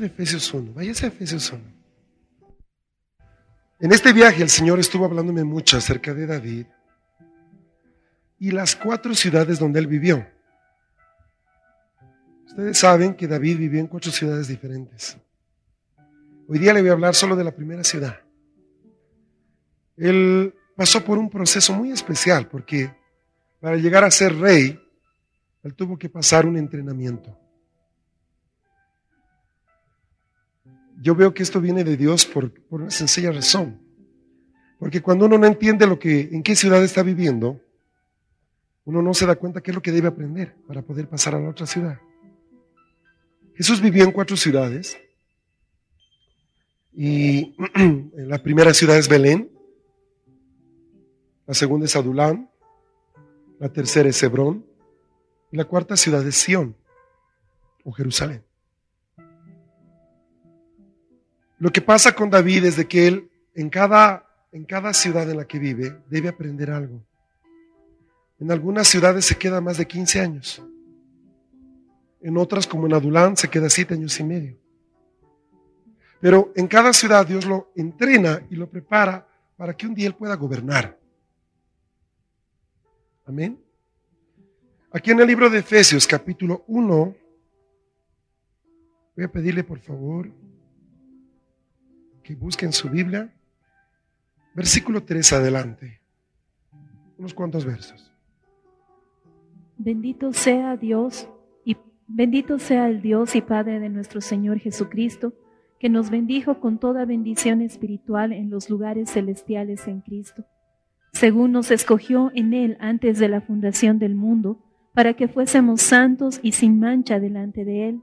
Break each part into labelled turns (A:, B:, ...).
A: De Efesios 1. Váyase a Efesios 1. En este viaje el Señor estuvo hablándome mucho acerca de David y las cuatro ciudades donde él vivió. Ustedes saben que David vivió en cuatro ciudades diferentes. Hoy día le voy a hablar solo de la primera ciudad. Él pasó por un proceso muy especial porque para llegar a ser rey, él tuvo que pasar un entrenamiento. Yo veo que esto viene de Dios por, una sencilla razón. Porque cuando uno no entiende lo que, en qué ciudad está viviendo, uno no se da cuenta qué es lo que debe aprender para poder pasar a la otra ciudad. Jesús vivió en cuatro ciudades. Y la primera ciudad es Belén, la segunda es Adulán, la tercera es Hebrón y la cuarta ciudad es Sión o Jerusalén. Lo que pasa con David es de que él en cada, en cada ciudad en la que vive debe aprender algo. En algunas ciudades se queda más de 15 años. En otras, como en Adulán, se queda 7 años y medio. Pero en cada ciudad Dios lo entrena y lo prepara para que un día él pueda gobernar. Amén. Aquí en el libro de Efesios, capítulo 1, voy a pedirle por favor que busquen su Biblia. Versículo 3 adelante. Unos cuantos versos.
B: Bendito sea Dios y bendito sea el Dios y Padre de nuestro Señor Jesucristo, que nos bendijo con toda bendición espiritual en los lugares celestiales en Cristo, según nos escogió en Él antes de la fundación del mundo, para que fuésemos santos y sin mancha delante de Él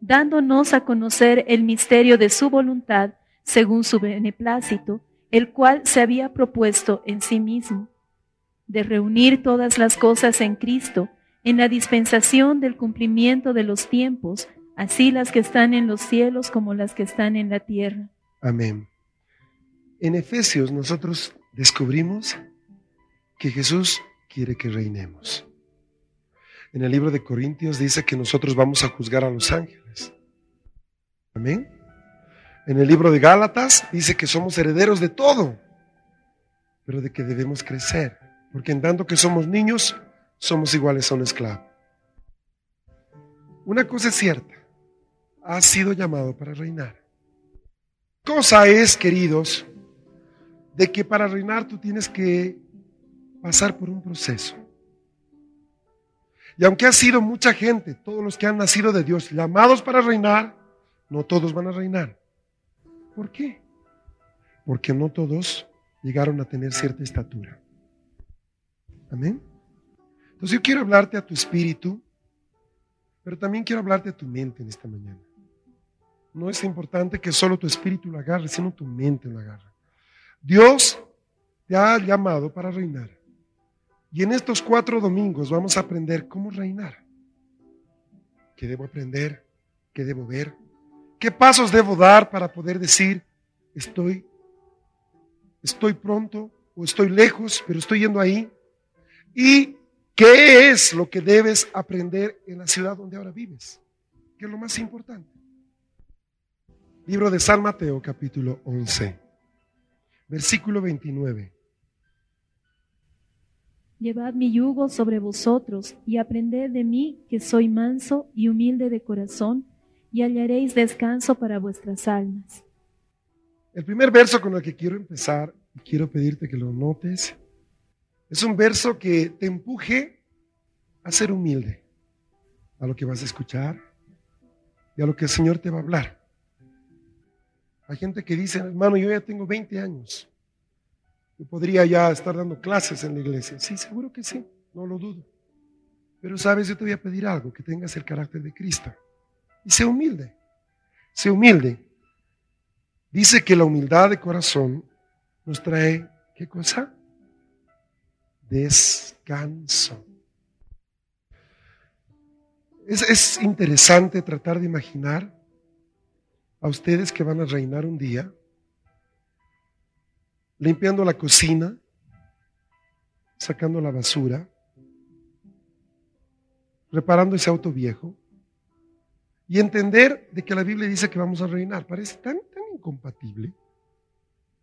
B: dándonos a conocer el misterio de su voluntad según su beneplácito, el cual se había propuesto en sí mismo, de reunir todas las cosas en Cristo, en la dispensación del cumplimiento de los tiempos, así las que están en los cielos como las que están en la tierra.
A: Amén. En Efesios nosotros descubrimos que Jesús quiere que reinemos. En el libro de Corintios dice que nosotros vamos a juzgar a los ángeles. Amén. En el libro de Gálatas dice que somos herederos de todo, pero de que debemos crecer, porque en tanto que somos niños, somos iguales a un esclavo. Una cosa es cierta, has sido llamado para reinar. Cosa es, queridos, de que para reinar tú tienes que pasar por un proceso. Y aunque ha sido mucha gente, todos los que han nacido de Dios, llamados para reinar, no todos van a reinar. ¿Por qué? Porque no todos llegaron a tener cierta estatura. Amén. Entonces yo quiero hablarte a tu espíritu, pero también quiero hablarte a tu mente en esta mañana. No es importante que solo tu espíritu lo agarre, sino tu mente lo agarre. Dios te ha llamado para reinar. Y en estos cuatro domingos vamos a aprender cómo reinar. ¿Qué debo aprender? ¿Qué debo ver? ¿Qué pasos debo dar para poder decir, estoy, estoy pronto o estoy lejos, pero estoy yendo ahí? ¿Y qué es lo que debes aprender en la ciudad donde ahora vives? ¿Qué es lo más importante? Libro de San Mateo, capítulo 11, versículo 29.
B: Llevad mi yugo sobre vosotros y aprended de mí que soy manso y humilde de corazón y hallaréis descanso para vuestras almas.
A: El primer verso con el que quiero empezar y quiero pedirte que lo notes es un verso que te empuje a ser humilde a lo que vas a escuchar y a lo que el Señor te va a hablar. Hay gente que dice, hermano, yo ya tengo 20 años. Yo podría ya estar dando clases en la iglesia. Sí, seguro que sí, no lo dudo. Pero sabes, yo te voy a pedir algo, que tengas el carácter de Cristo. Y sé humilde, sé humilde. Dice que la humildad de corazón nos trae, ¿qué cosa? Descanso. Es, es interesante tratar de imaginar a ustedes que van a reinar un día limpiando la cocina, sacando la basura, reparando ese auto viejo y entender de que la Biblia dice que vamos a reinar. Parece tan, tan incompatible.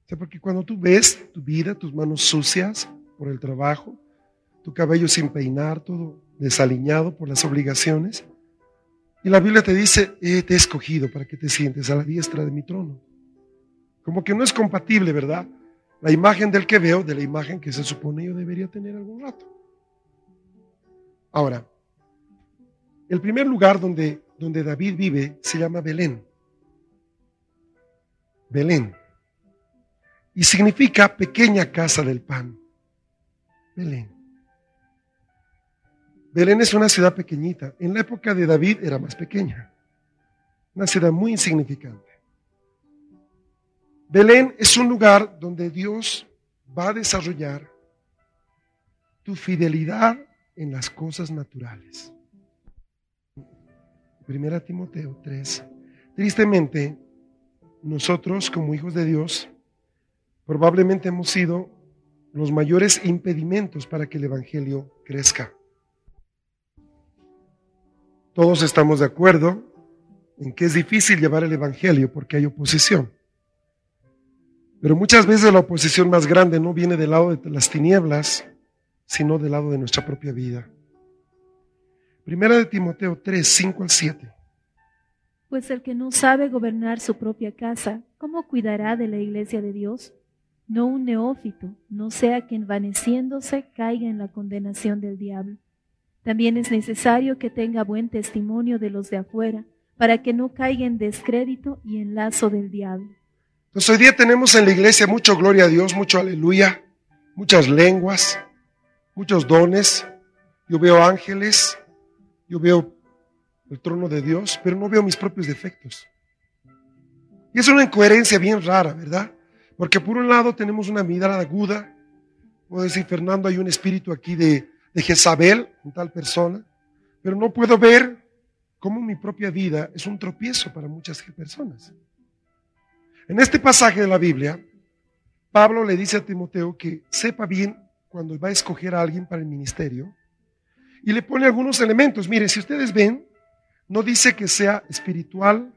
A: O sea, porque cuando tú ves tu vida, tus manos sucias por el trabajo, tu cabello sin peinar, todo desaliñado por las obligaciones, y la Biblia te dice, eh, te he escogido para que te sientes a la diestra de mi trono. Como que no es compatible, ¿verdad? La imagen del que veo de la imagen que se supone yo debería tener algún rato. Ahora, el primer lugar donde, donde David vive se llama Belén. Belén. Y significa pequeña casa del pan. Belén. Belén es una ciudad pequeñita. En la época de David era más pequeña. Una ciudad muy insignificante. Belén es un lugar donde Dios va a desarrollar tu fidelidad en las cosas naturales. Primera Timoteo 3. Tristemente, nosotros como hijos de Dios probablemente hemos sido los mayores impedimentos para que el Evangelio crezca. Todos estamos de acuerdo en que es difícil llevar el Evangelio porque hay oposición. Pero muchas veces la oposición más grande no viene del lado de las tinieblas, sino del lado de nuestra propia vida. Primera de Timoteo 3, 5 al 7.
B: Pues el que no sabe gobernar su propia casa, ¿cómo cuidará de la iglesia de Dios? No un neófito, no sea que envaneciéndose caiga en la condenación del diablo. También es necesario que tenga buen testimonio de los de afuera, para que no caiga en descrédito y en lazo del diablo.
A: Entonces hoy día tenemos en la iglesia mucho gloria a Dios, mucho aleluya, muchas lenguas, muchos dones. Yo veo ángeles, yo veo el trono de Dios, pero no veo mis propios defectos. Y es una incoherencia bien rara, ¿verdad? Porque por un lado tenemos una mirada aguda, puedo decir, Fernando, hay un espíritu aquí de, de Jezabel, en tal persona, pero no puedo ver cómo mi propia vida es un tropiezo para muchas personas. En este pasaje de la Biblia, Pablo le dice a Timoteo que sepa bien cuando va a escoger a alguien para el ministerio y le pone algunos elementos. Miren, si ustedes ven, no dice que sea espiritual,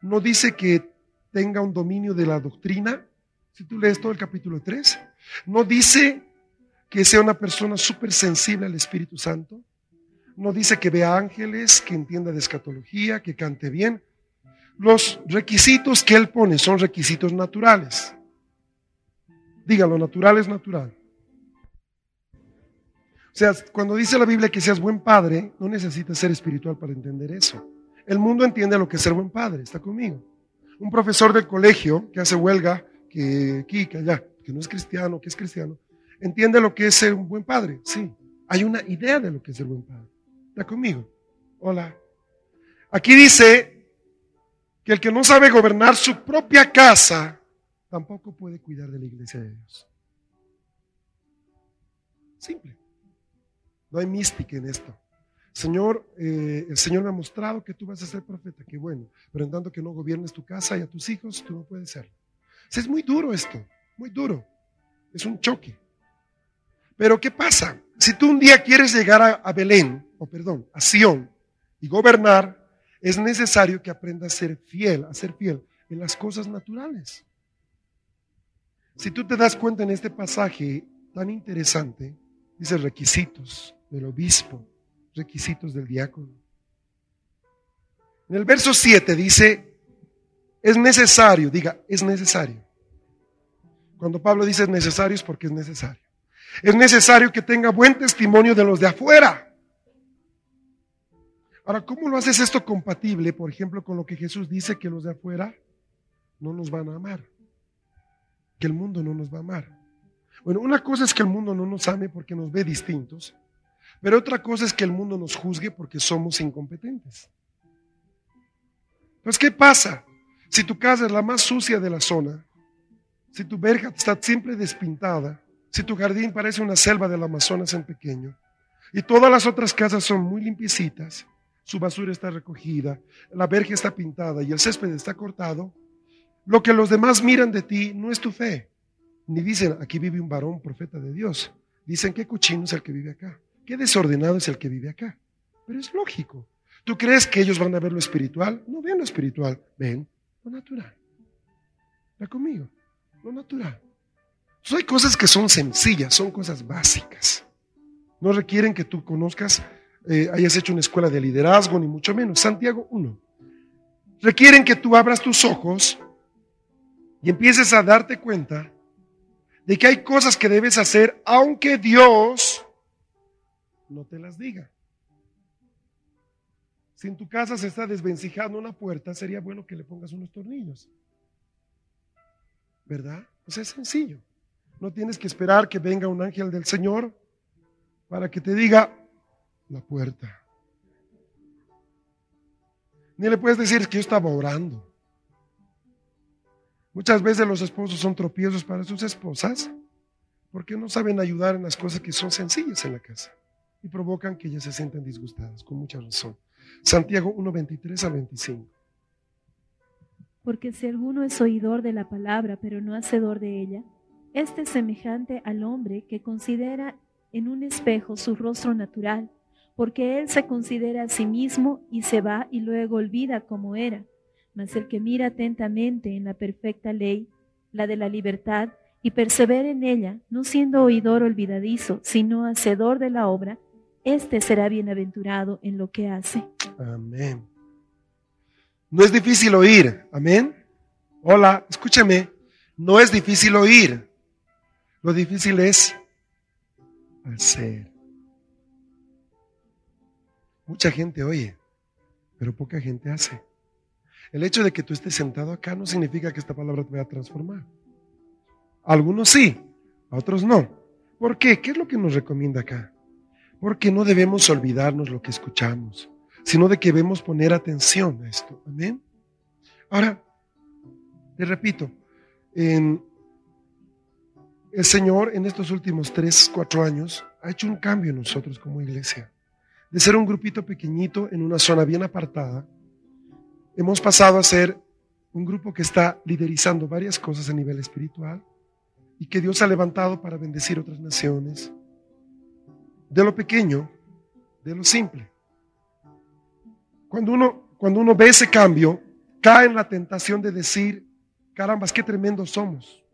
A: no dice que tenga un dominio de la doctrina, si tú lees todo el capítulo 3, no dice que sea una persona súper sensible al Espíritu Santo, no dice que vea ángeles, que entienda de escatología, que cante bien, los requisitos que él pone son requisitos naturales. Dígalo, natural es natural. O sea, cuando dice la Biblia que seas buen padre, no necesitas ser espiritual para entender eso. El mundo entiende lo que es ser buen padre, está conmigo. Un profesor del colegio que hace huelga, que aquí, que allá, que no es cristiano, que es cristiano, entiende lo que es ser un buen padre. Sí, hay una idea de lo que es ser buen padre. ¿Está conmigo? Hola. Aquí dice que el que no sabe gobernar su propia casa tampoco puede cuidar de la iglesia de Dios. Simple. No hay mística en esto. Señor, eh, el Señor me ha mostrado que tú vas a ser profeta, qué bueno, pero en tanto que no gobiernes tu casa y a tus hijos, tú no puedes serlo. es muy duro esto, muy duro. Es un choque. Pero ¿qué pasa? Si tú un día quieres llegar a, a Belén, o perdón, a Sión, y gobernar, es necesario que aprenda a ser fiel, a ser fiel en las cosas naturales. Si tú te das cuenta en este pasaje tan interesante, Dice requisitos del obispo, requisitos del diácono. En el verso 7 dice, es necesario, diga, es necesario. Cuando Pablo dice es necesario es porque es necesario. Es necesario que tenga buen testimonio de los de afuera. Ahora, ¿cómo lo haces esto compatible, por ejemplo, con lo que Jesús dice que los de afuera no nos van a amar? Que el mundo no nos va a amar. Bueno, una cosa es que el mundo no nos ame porque nos ve distintos, pero otra cosa es que el mundo nos juzgue porque somos incompetentes. Entonces, ¿qué pasa? Si tu casa es la más sucia de la zona, si tu verja está siempre despintada, si tu jardín parece una selva del Amazonas en pequeño, y todas las otras casas son muy limpiecitas, su basura está recogida, la verja está pintada y el césped está cortado, lo que los demás miran de ti no es tu fe, ni dicen, aquí vive un varón profeta de Dios. Dicen, qué cochino es el que vive acá. Qué desordenado es el que vive acá. Pero es lógico. ¿Tú crees que ellos van a ver lo espiritual? No ven lo espiritual, ven lo natural. Está conmigo, lo natural. hay cosas que son sencillas, son cosas básicas. No requieren que tú conozcas, eh, hayas hecho una escuela de liderazgo, ni mucho menos. Santiago 1. Requieren que tú abras tus ojos y empieces a darte cuenta de que hay cosas que debes hacer aunque Dios no te las diga. Si en tu casa se está desvencijando una puerta, sería bueno que le pongas unos tornillos. ¿Verdad? Pues es sencillo. No tienes que esperar que venga un ángel del Señor para que te diga la puerta. Ni le puedes decir que yo estaba orando. Muchas veces los esposos son tropiezos para sus esposas porque no saben ayudar en las cosas que son sencillas en la casa y provocan que ellas se sientan disgustadas, con mucha razón. Santiago 1, 23 al 25.
B: Porque si alguno es oidor de la palabra, pero no hacedor de ella, este es semejante al hombre que considera en un espejo su rostro natural, porque él se considera a sí mismo y se va y luego olvida cómo era mas el que mira atentamente en la perfecta ley, la de la libertad, y persevera en ella, no siendo oidor olvidadizo, sino hacedor de la obra, éste será bienaventurado en lo que hace.
A: Amén. No es difícil oír, amén. Hola, escúchame, no es difícil oír, lo difícil es hacer. Mucha gente oye, pero poca gente hace. El hecho de que tú estés sentado acá no significa que esta palabra te vaya a transformar. algunos sí, a otros no. ¿Por qué? ¿Qué es lo que nos recomienda acá? Porque no debemos olvidarnos lo que escuchamos, sino de que debemos poner atención a esto. Amén. Ahora, te repito, el Señor en estos últimos tres, cuatro años ha hecho un cambio en nosotros como iglesia. De ser un grupito pequeñito en una zona bien apartada, hemos pasado a ser un grupo que está liderizando varias cosas a nivel espiritual y que Dios ha levantado para bendecir otras naciones. De lo pequeño, de lo simple. Cuando uno, cuando uno ve ese cambio, cae en la tentación de decir, carambas, qué tremendos somos.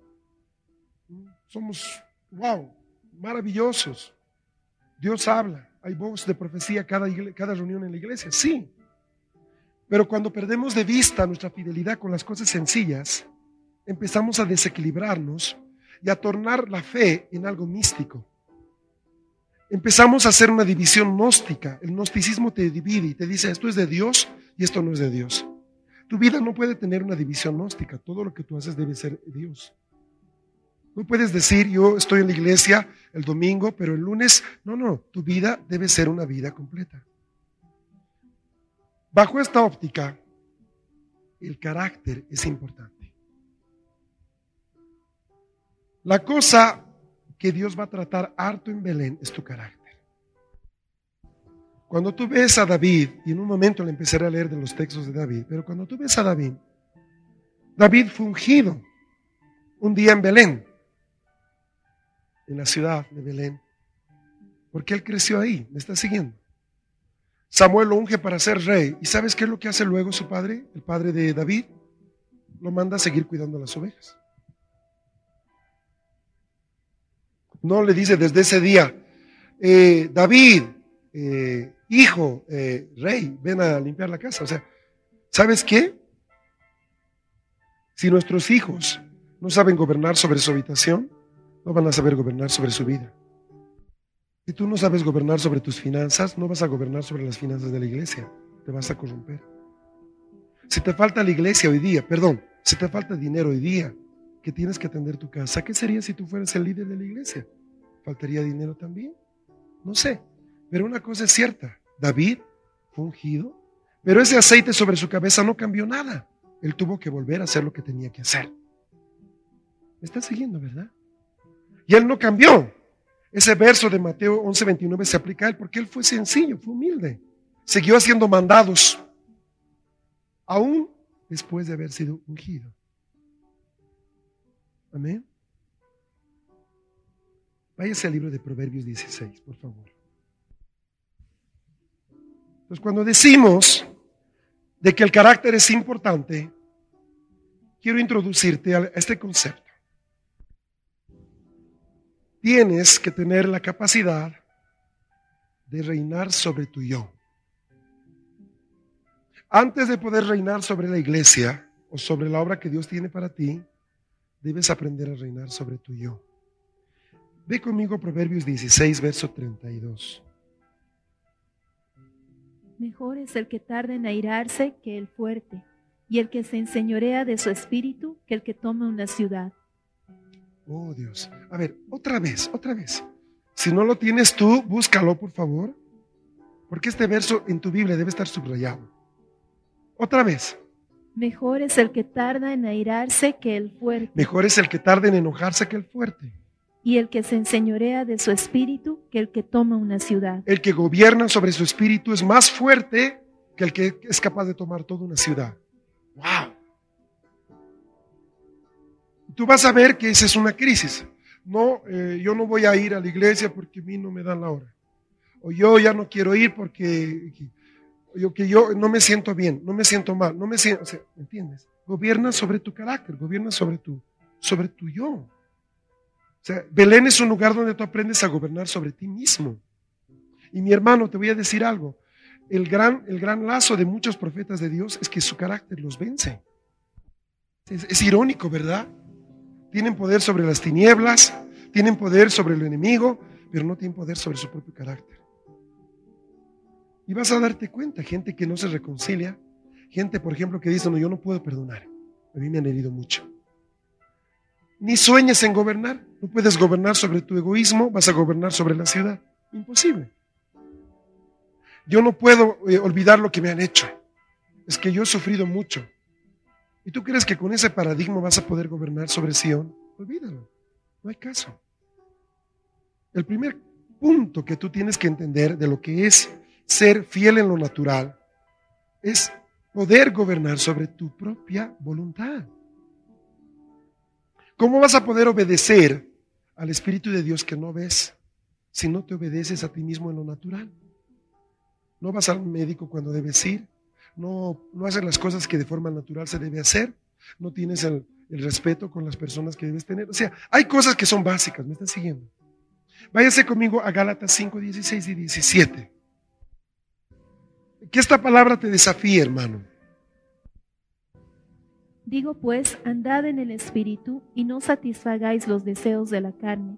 A: Somos, wow, maravillosos. Dios habla, hay voz de profecía cada, cada reunión en la iglesia. Sí, pero cuando perdemos de vista nuestra fidelidad con las cosas sencillas, empezamos a desequilibrarnos y a tornar la fe en algo místico. Empezamos a hacer una división gnóstica. El gnosticismo te divide y te dice esto es de Dios y esto no es de Dios. Tu vida no puede tener una división gnóstica. Todo lo que tú haces debe ser Dios. No puedes decir yo estoy en la iglesia el domingo, pero el lunes, no, no, tu vida debe ser una vida completa. Bajo esta óptica, el carácter es importante. La cosa que Dios va a tratar harto en Belén es tu carácter. Cuando tú ves a David, y en un momento le empezaré a leer de los textos de David, pero cuando tú ves a David, David fue ungido un día en Belén, en la ciudad de Belén, porque él creció ahí, me está siguiendo. Samuel lo unge para ser rey. ¿Y sabes qué es lo que hace luego su padre, el padre de David? Lo manda a seguir cuidando las ovejas. No le dice desde ese día, eh, David, eh, hijo, eh, rey, ven a limpiar la casa. O sea, ¿sabes qué? Si nuestros hijos no saben gobernar sobre su habitación, no van a saber gobernar sobre su vida. Si tú no sabes gobernar sobre tus finanzas, no vas a gobernar sobre las finanzas de la iglesia. Te vas a corromper. Si te falta la iglesia hoy día, perdón, si te falta dinero hoy día, que tienes que atender tu casa, ¿qué sería si tú fueras el líder de la iglesia? ¿Faltaría dinero también? No sé. Pero una cosa es cierta, David fue ungido, pero ese aceite sobre su cabeza no cambió nada. Él tuvo que volver a hacer lo que tenía que hacer. ¿Me estás siguiendo, verdad? Y él no cambió. Ese verso de Mateo 11:29 se aplica a él porque él fue sencillo, fue humilde. Siguió haciendo mandados, aún después de haber sido ungido. Amén. Váyase al libro de Proverbios 16, por favor. Entonces, cuando decimos de que el carácter es importante, quiero introducirte a este concepto. Tienes que tener la capacidad de reinar sobre tu yo. Antes de poder reinar sobre la iglesia o sobre la obra que Dios tiene para ti, debes aprender a reinar sobre tu yo. Ve conmigo Proverbios 16, verso 32.
B: Mejor es el que tarda en airarse que el fuerte, y el que se enseñorea de su espíritu que el que toma una ciudad.
A: Oh Dios. A ver, otra vez, otra vez. Si no lo tienes tú, búscalo, por favor. Porque este verso en tu Biblia debe estar subrayado. Otra vez.
B: Mejor es el que tarda en airarse que el fuerte.
A: Mejor es el que tarda en enojarse que el fuerte.
B: Y el que se enseñorea de su espíritu que el que toma una ciudad.
A: El que gobierna sobre su espíritu es más fuerte que el que es capaz de tomar toda una ciudad. ¡Wow! Tú vas a ver que esa es una crisis. No, eh, yo no voy a ir a la iglesia porque a mí no me dan la hora. O yo ya no quiero ir porque yo, que yo no me siento bien, no me siento mal, no me siento, ¿entiendes? Gobierna sobre tu carácter, gobierna sobre tu, sobre tu yo. O sea, Belén es un lugar donde tú aprendes a gobernar sobre ti mismo. Y mi hermano, te voy a decir algo. El gran, el gran lazo de muchos profetas de Dios es que su carácter los vence. es irónico, ¿verdad? Tienen poder sobre las tinieblas, tienen poder sobre el enemigo, pero no tienen poder sobre su propio carácter. Y vas a darte cuenta, gente que no se reconcilia, gente, por ejemplo, que dice, no, yo no puedo perdonar. A mí me han herido mucho. Ni sueñes en gobernar. No puedes gobernar sobre tu egoísmo, vas a gobernar sobre la ciudad. Imposible. Yo no puedo eh, olvidar lo que me han hecho. Es que yo he sufrido mucho. ¿Y tú crees que con ese paradigma vas a poder gobernar sobre Sion? Olvídalo, no hay caso. El primer punto que tú tienes que entender de lo que es ser fiel en lo natural es poder gobernar sobre tu propia voluntad. ¿Cómo vas a poder obedecer al Espíritu de Dios que no ves si no te obedeces a ti mismo en lo natural? No vas al médico cuando debes ir, no, no haces las cosas que de forma natural se debe hacer, no tienes el, respeto con las personas que debes tener. O sea, hay cosas que son básicas, ¿me están siguiendo? Váyase conmigo a Gálatas 5, 16 y 17. Que esta palabra te desafíe, hermano.
B: Digo pues, andad en el Espíritu y no satisfagáis los deseos de la carne,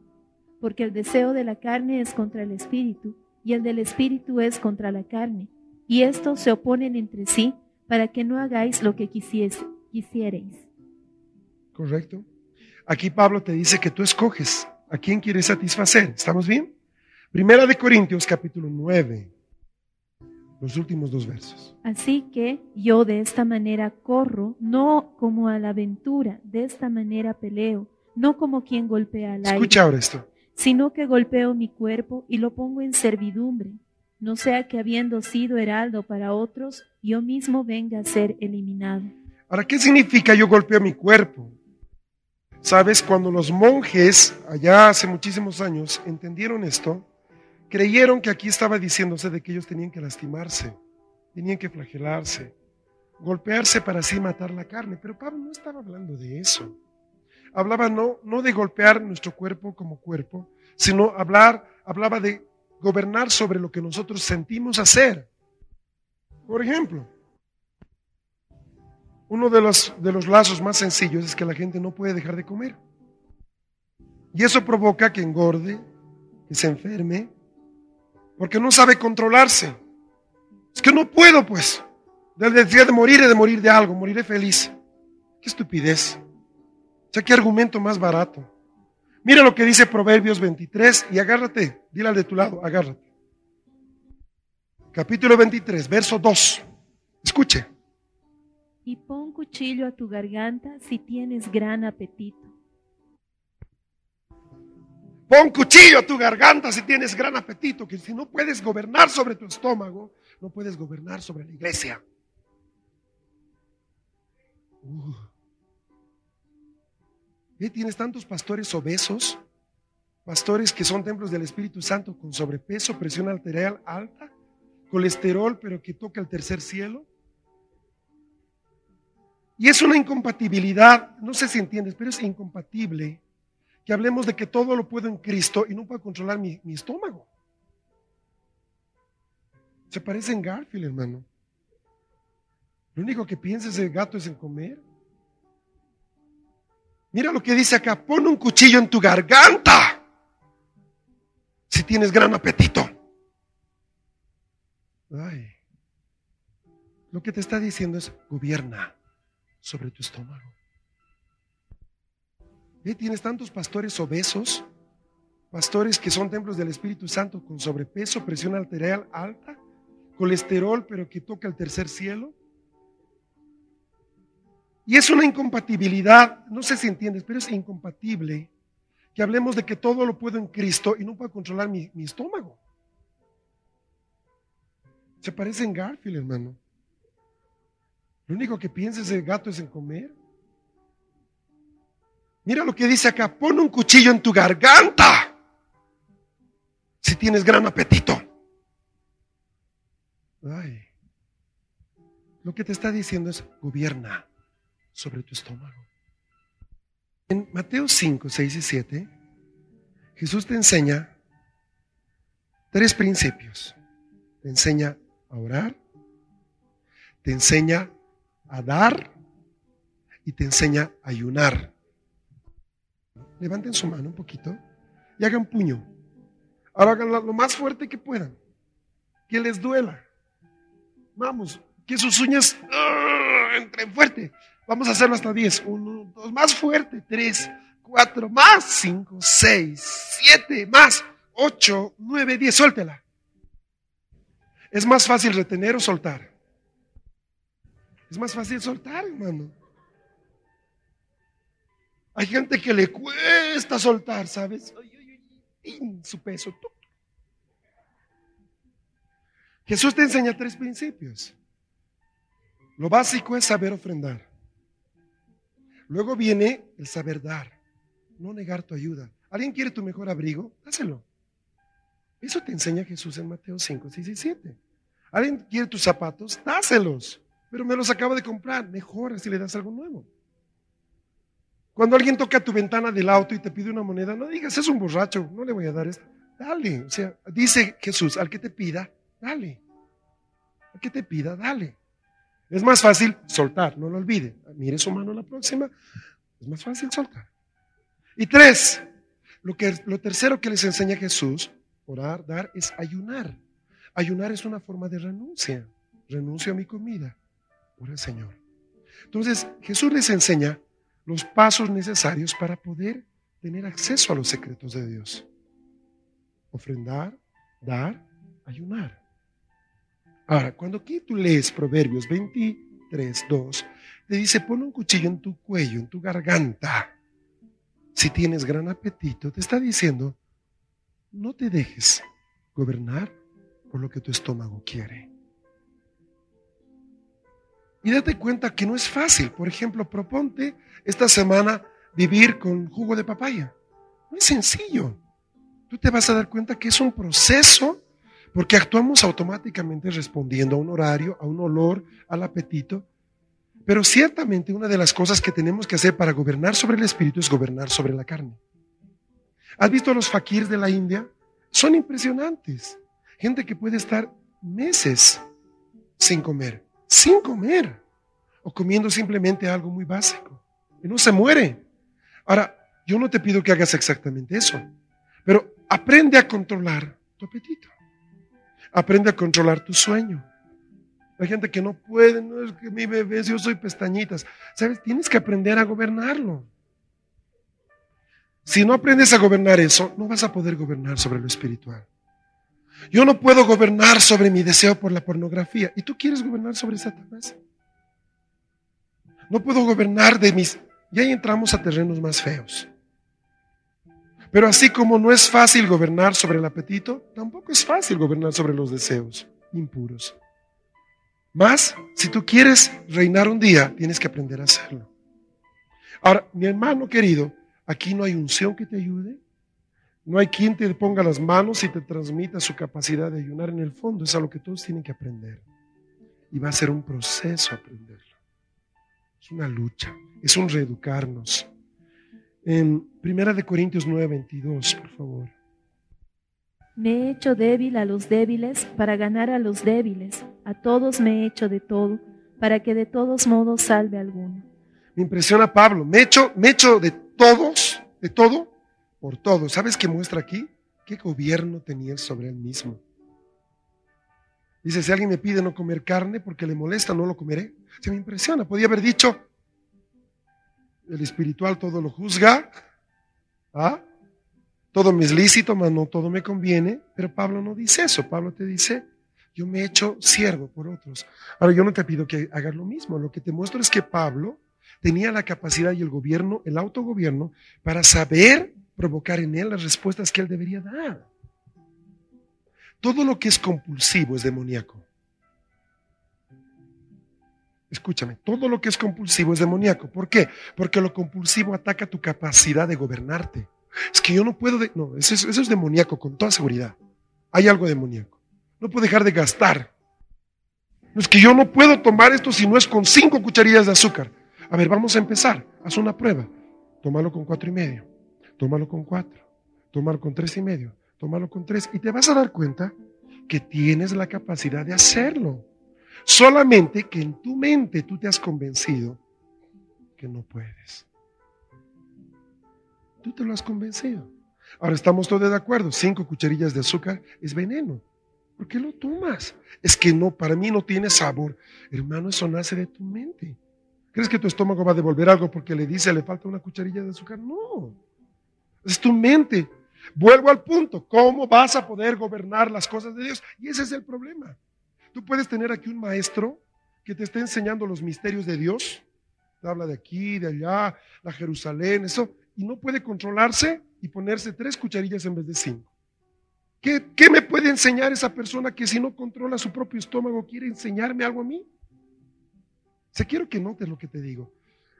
B: porque el deseo de la carne es contra el Espíritu y el del Espíritu es contra la carne y estos se oponen entre sí para que no hagáis lo que quisierais.
A: Correcto. Aquí Pablo te dice que tú escoges a quién quieres satisfacer. ¿Estamos bien? Primera de Corintios capítulo 9, los últimos dos versos.
B: Así que yo de esta manera corro, no como a la aventura, de esta manera peleo, no como quien golpea al aire.
A: Escucha ahora esto.
B: Sino que golpeo mi cuerpo y lo pongo en servidumbre no sea que habiendo sido heraldo para otros, yo mismo venga a ser eliminado.
A: Ahora, ¿qué significa yo golpeo mi cuerpo? Sabes, cuando los monjes, allá hace muchísimos años, entendieron esto, creyeron que aquí estaba diciéndose de que ellos tenían que lastimarse, tenían que flagelarse, golpearse para así matar la carne. Pero Pablo no estaba hablando de eso. Hablaba no, no de golpear nuestro cuerpo como cuerpo, sino hablar, hablaba de gobernar sobre lo que nosotros sentimos hacer. Por ejemplo, uno de los, de los lazos más sencillos es que la gente no puede dejar de comer. Y eso provoca que engorde, que se enferme, porque no sabe controlarse. Es que no puedo, pues. Del día de morir, de morir de algo, moriré feliz. Qué estupidez. O sea, qué argumento más barato. Mira lo que dice Proverbios 23 y agárrate, dile al de tu lado, agárrate. Capítulo 23, verso 2. Escuche.
B: Y pon cuchillo a tu garganta si tienes gran apetito.
A: Pon cuchillo a tu garganta si tienes gran apetito, que si no puedes gobernar sobre tu estómago, no puedes gobernar sobre la iglesia. Uh. Tienes tantos pastores obesos, pastores que son templos del Espíritu Santo con sobrepeso, presión arterial alta, colesterol, pero que toca el tercer cielo. Y es una incompatibilidad, no sé si entiendes, pero es incompatible que hablemos de que todo lo puedo en Cristo y no puedo controlar mi, mi estómago. Se parece en Garfield, hermano. Lo único que piensa ese gato es en comer. Mira lo que dice acá, pon un cuchillo en tu garganta si tienes gran apetito. Ay, lo que te está diciendo es, gobierna sobre tu estómago. ¿Y tienes tantos pastores obesos, pastores que son templos del Espíritu Santo con sobrepeso, presión arterial alta, colesterol, pero que toca el tercer cielo. Y es una incompatibilidad, no sé si entiendes, pero es incompatible que hablemos de que todo lo puedo en Cristo y no puedo controlar mi, estómago. Se parece en Garfield, hermano. Lo único que piensa ese gato es en comer. Mira lo que dice acá, pon un cuchillo en tu garganta si tienes gran apetito. Ay, lo que te está diciendo es, gobierna sobre tu estómago. En Mateo 5, 6 y 7, Jesús te enseña tres principios. Te enseña a orar, te enseña a dar y te enseña a ayunar. Levanten su mano un poquito y hagan puño. Ahora hagan lo más fuerte que puedan, que les duela. Vamos, que sus uñas uh, entren fuerte. Vamos a hacerlo hasta 10. Uno, dos, más fuerte. Tres, cuatro, más. Cinco, seis, siete, más. Ocho, nueve, diez. Suéltela. Es más fácil retener o soltar. Es más fácil soltar, hermano. Hay gente que le cuesta soltar, ¿sabes? Su peso. Jesús te enseña tres principios. Lo básico es saber ofrendar. Luego viene el saber dar, no negar tu ayuda. ¿Alguien quiere tu mejor abrigo? Dáselo. Eso te enseña Jesús en Mateo 5, 6 y 7. ¿Alguien quiere tus zapatos? Dáselos. Pero me los acabo de comprar. Mejor si le das algo nuevo. Cuando alguien toca tu ventana del auto y te pide una moneda, no digas, es un borracho, no le voy a dar esto. Dale. O sea, dice Jesús, al que te pida, dale. Al que te pida, dale. Es más fácil soltar, no lo olvide. Mire su mano la próxima. Es más fácil soltar. Y tres, lo, que, lo tercero que les enseña Jesús, orar, dar, es ayunar. Ayunar es una forma de renuncia. Renuncio a mi comida el Señor. Entonces, Jesús les enseña los pasos necesarios para poder tener acceso a los secretos de Dios. Ofrendar, dar, ayunar. Ahora, cuando aquí tú lees Proverbios 23, 2, te dice, pon un cuchillo en tu cuello, en tu garganta. Si tienes gran apetito, te está diciendo, no te dejes gobernar por lo que tu estómago quiere. Y date cuenta que no es fácil. Por ejemplo, proponte esta semana vivir con jugo de papaya. No es sencillo. Tú te vas a dar cuenta que es un proceso porque actuamos automáticamente respondiendo a un horario, a un olor, al apetito. Pero ciertamente una de las cosas que tenemos que hacer para gobernar sobre el espíritu es gobernar sobre la carne. ¿Has visto a los faquirs de la India? son impresionantes. Gente que puede estar meses sin comer, sin comer, o comiendo simplemente algo muy básico, y no se muere. Ahora, yo no te pido que hagas exactamente eso, pero aprende a controlar tu apetito. Aprende a controlar tu sueño. Hay gente que no puede, no es que mi bebé, yo soy pestañitas. ¿Sabes? Tienes que aprender a gobernarlo. Si no aprendes a gobernar eso, no vas a poder gobernar sobre lo espiritual. Yo no puedo gobernar sobre mi deseo por la pornografía. ¿Y tú quieres gobernar sobre Satanás? No puedo gobernar de mis... Y ahí entramos a terrenos más feos. Pero así como no es fácil gobernar sobre el apetito, tampoco es fácil gobernar sobre los deseos impuros. Más, si tú quieres reinar un día, tienes que aprender a hacerlo. Ahora, mi hermano querido, aquí no hay unción que te ayude, no hay quien te ponga las manos y te transmita su capacidad de ayunar en el fondo. Es algo que todos tienen que aprender. Y va a ser un proceso aprenderlo. Es una lucha, es un reeducarnos. En Primera de Corintios 9, 22, por favor.
B: Me he hecho débil a los débiles para ganar a los débiles. A todos me he hecho de todo, para que de todos modos salve a alguno.
A: Me impresiona Pablo. Me he hecho, me he hecho de todos, de todo, por todo. ¿Sabes qué muestra aquí? ¿Qué gobierno tenía sobre él mismo? Dice, si alguien me pide no comer carne porque le molesta, no lo comeré. Se me impresiona. Podía haber dicho, el espiritual todo lo juzga. ¿Ah? todo me es lícito, mas no todo me conviene. Pero Pablo no dice eso. Pablo te dice, yo me he hecho siervo por otros. Ahora, yo no te pido que hagas lo mismo. Lo que te muestro es que Pablo tenía la capacidad y el gobierno, el autogobierno, para saber provocar en él las respuestas que él debería dar. Todo lo que es compulsivo es demoníaco. Escúchame, todo lo que es compulsivo es demoníaco. ¿Por qué? Porque lo compulsivo ataca tu capacidad de gobernarte. Es que yo no puedo, no, eso es, eso es demoníaco con toda seguridad. Hay algo demoníaco. No puedo dejar de gastar. Es que yo no puedo tomar esto si no es con cinco cucharillas de azúcar. A ver, vamos a empezar. Haz una prueba. Tómalo con cuatro y medio. Tómalo con cuatro. Tómalo con tres y medio. Tómalo con tres. Y te vas a dar cuenta que tienes la capacidad de hacerlo. Solamente que en tu mente tú te has convencido que no puedes. Tú te lo has convencido. Ahora estamos todos de acuerdo. Cinco cucharillas de azúcar es veneno. ¿Por qué lo tomas? Es que no, para mí no tiene sabor. Hermano, eso nace de tu mente. ¿Crees que tu estómago va a devolver algo porque le dice le falta una cucharilla de azúcar? No. Es tu mente. Vuelvo al punto. ¿Cómo vas a poder gobernar las cosas de Dios? Y ese es el problema. Tú puedes tener aquí un maestro que te esté enseñando los misterios de Dios. Habla de aquí, de allá, la Jerusalén, eso y no puede controlarse y ponerse tres cucharillas en vez de cinco. ¿Qué, ¿Qué, me puede enseñar esa persona que si no controla su propio estómago quiere enseñarme algo a mí? Se quiero que notes lo que te digo.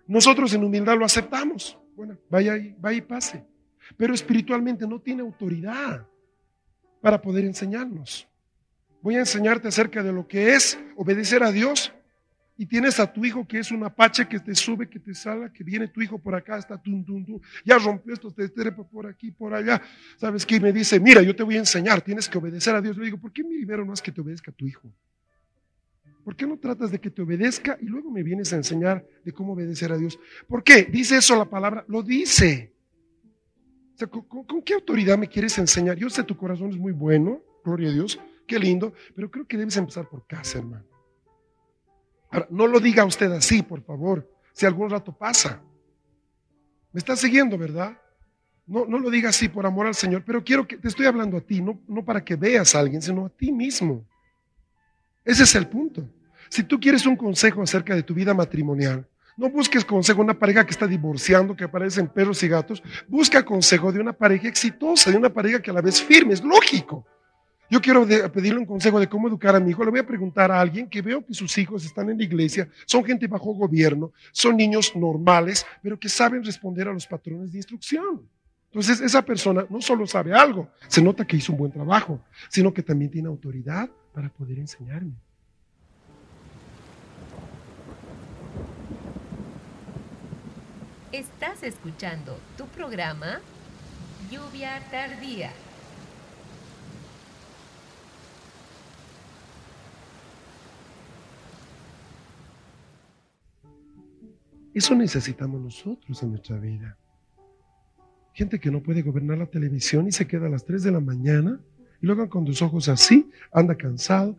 A: Nosotros en humildad lo aceptamos. Bueno, vaya y, vaya y pase. Pero espiritualmente no tiene autoridad para poder enseñarnos. Voy a enseñarte acerca de lo que es obedecer a Dios y tienes a tu hijo que es un apache que te sube, que te sala, que viene tu hijo por acá, está tum, ya rompió esto, te trepa por aquí, por allá. ¿Sabes qué? Me dice, mira, yo te voy a enseñar, tienes que obedecer a Dios. Le digo, ¿por qué primero no es que te obedezca a tu hijo? ¿Por qué no tratas de que te obedezca y luego me vienes a enseñar de cómo obedecer a Dios? ¿Por qué? ¿Dice eso la palabra? Lo dice. ¿con, con qué autoridad me quieres enseñar? Yo sé, tu corazón es muy bueno, gloria a Dios, qué lindo, pero creo que debes empezar por casa, hermano. No lo diga usted así, por favor, si algún rato pasa. Me está siguiendo, ¿verdad? No, no lo diga así por amor al Señor, pero quiero que te estoy hablando a ti, no, no para que veas a alguien, sino a ti mismo. Ese es el punto. Si tú quieres un consejo acerca de tu vida matrimonial, no busques consejo de una pareja que está divorciando, que aparecen perros y gatos. Busca consejo de una pareja exitosa, de una pareja que a la vez firme. Es lógico. Yo quiero pedirle un consejo de cómo educar a mi hijo. Le voy a preguntar a alguien que veo que sus hijos están en la iglesia, son gente bajo gobierno, son niños normales, pero que saben responder a los patrones de instrucción. Entonces, esa persona no solo sabe algo, se nota que hizo un buen trabajo, sino que también tiene autoridad para poder enseñarme.
C: Estás escuchando tu programa Lluvia Tardía.
A: Eso necesitamos nosotros en nuestra vida. Gente que no puede gobernar la televisión y se queda a las 3 de la mañana y luego con los ojos así, anda cansado.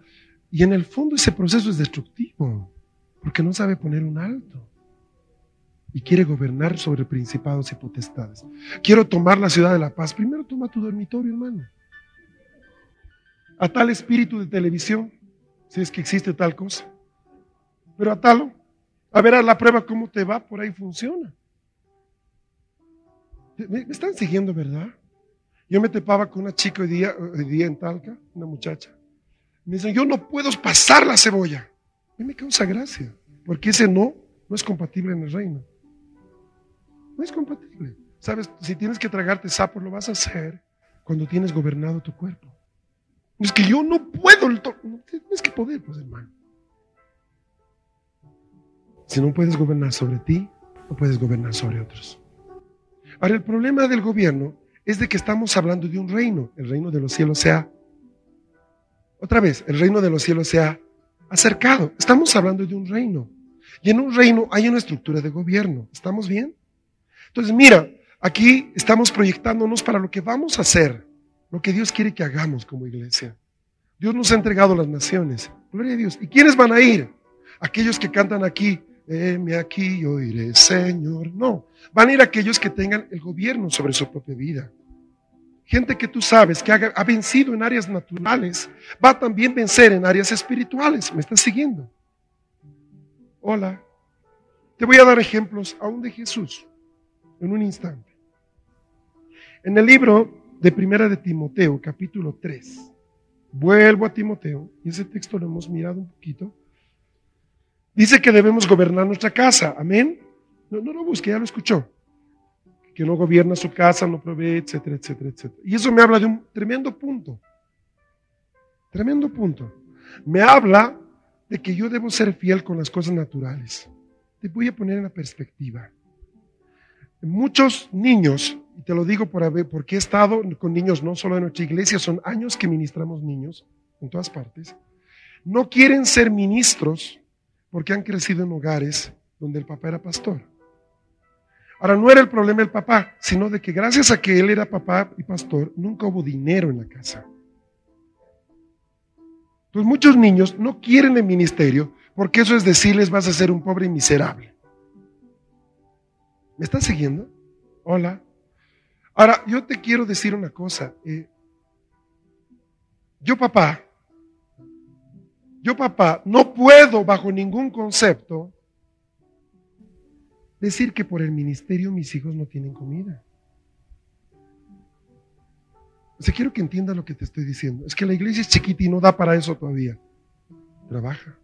A: Y en el fondo ese proceso es destructivo, porque no sabe poner un alto. Y quiere gobernar sobre principados y potestades. Quiero tomar la ciudad de la paz. Primero toma tu dormitorio, hermano. A tal espíritu de televisión, si es que existe tal cosa. Pero atalo. A ver a la prueba cómo te va, por ahí funciona. ¿Me, están siguiendo, verdad? Yo me tepaba con una chica hoy día, día en Talca, una muchacha. Me dicen, yo no puedo pasar la cebolla. A mí me causa gracia, porque ese no no es compatible en el reino. No es compatible. Sabes, si tienes que tragarte sapos, lo vas a hacer cuando tienes gobernado tu cuerpo. Es que yo no puedo, no tienes que poder, pues hermano. Si no puedes gobernar sobre ti, no puedes gobernar sobre otros. Ahora, el problema del gobierno es de que estamos hablando de un reino. El reino de los cielos se ha, otra vez, el reino de los cielos se ha acercado. Estamos hablando de un reino. Y en un reino hay una estructura de gobierno. ¿Estamos bien? Entonces, mira, aquí estamos proyectándonos para lo que vamos a hacer, lo que Dios quiere que hagamos como iglesia. Dios nos ha entregado las naciones. Gloria a Dios. ¿Y quiénes van a ir? Aquellos que cantan aquí, heme aquí, yo iré, Señor. No, van a ir aquellos que tengan el gobierno sobre su propia vida. Gente que tú sabes que ha, vencido en áreas naturales, va a también vencer en áreas espirituales. ¿Me estás siguiendo? Hola. Te voy a dar ejemplos aún de Jesús en un instante. En el libro de Primera de Timoteo, capítulo 3, vuelvo a Timoteo, y ese texto lo hemos mirado un poquito. Dice que debemos gobernar nuestra casa. Amén. No, no lo busque, ya lo escuchó. Que no gobierna su casa, no provee, etcétera, etcétera, etcétera. Y eso me habla de un tremendo punto. Tremendo punto. Me habla de que yo debo ser fiel con las cosas naturales. Te voy a poner en la perspectiva. Muchos niños, y te lo digo por, porque he estado con niños no solo en nuestra iglesia, son años que ministramos niños en todas partes, no quieren ser ministros porque han crecido en hogares donde el papá era pastor. Ahora, no era el problema el papá, sino de que gracias a que él era papá y pastor, nunca hubo dinero en la casa. Entonces muchos niños no quieren el ministerio porque eso es decirles vas a ser un pobre y miserable. ¿Me estás siguiendo? Hola. Ahora, yo te quiero decir una cosa. Eh, yo papá, yo papá, no puedo bajo ningún concepto decir que por el ministerio mis hijos no tienen comida. O sea, quiero que entiendas lo que te estoy diciendo. Es que la iglesia es chiquita y no da para eso todavía. Trabaja.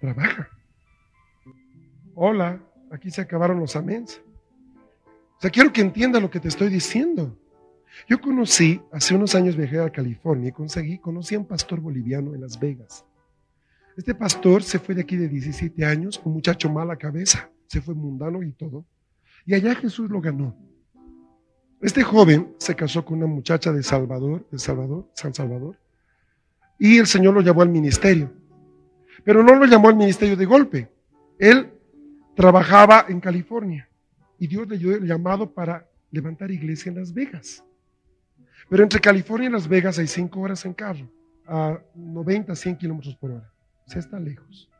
A: Trabaja. Hola, aquí se acabaron los améns. O sea, quiero que entiendas lo que te estoy diciendo. Yo conocí, hace unos años viajé a California y conseguí, conocí a un pastor boliviano en Las Vegas. Este pastor se fue de aquí de 17 años, un muchacho mala cabeza, se fue mundano y todo. Y allá Jesús lo ganó. Este joven se casó con una muchacha de Salvador, de Salvador, San Salvador, y el Señor lo llamó al ministerio. Pero no lo llamó al ministerio de golpe. Él trabajaba en California y Dios le dio el llamado para levantar iglesia en Las Vegas. Pero entre California y Las Vegas hay cinco horas en carro, a 90, 100 kilómetros por hora. O sea, está lejos.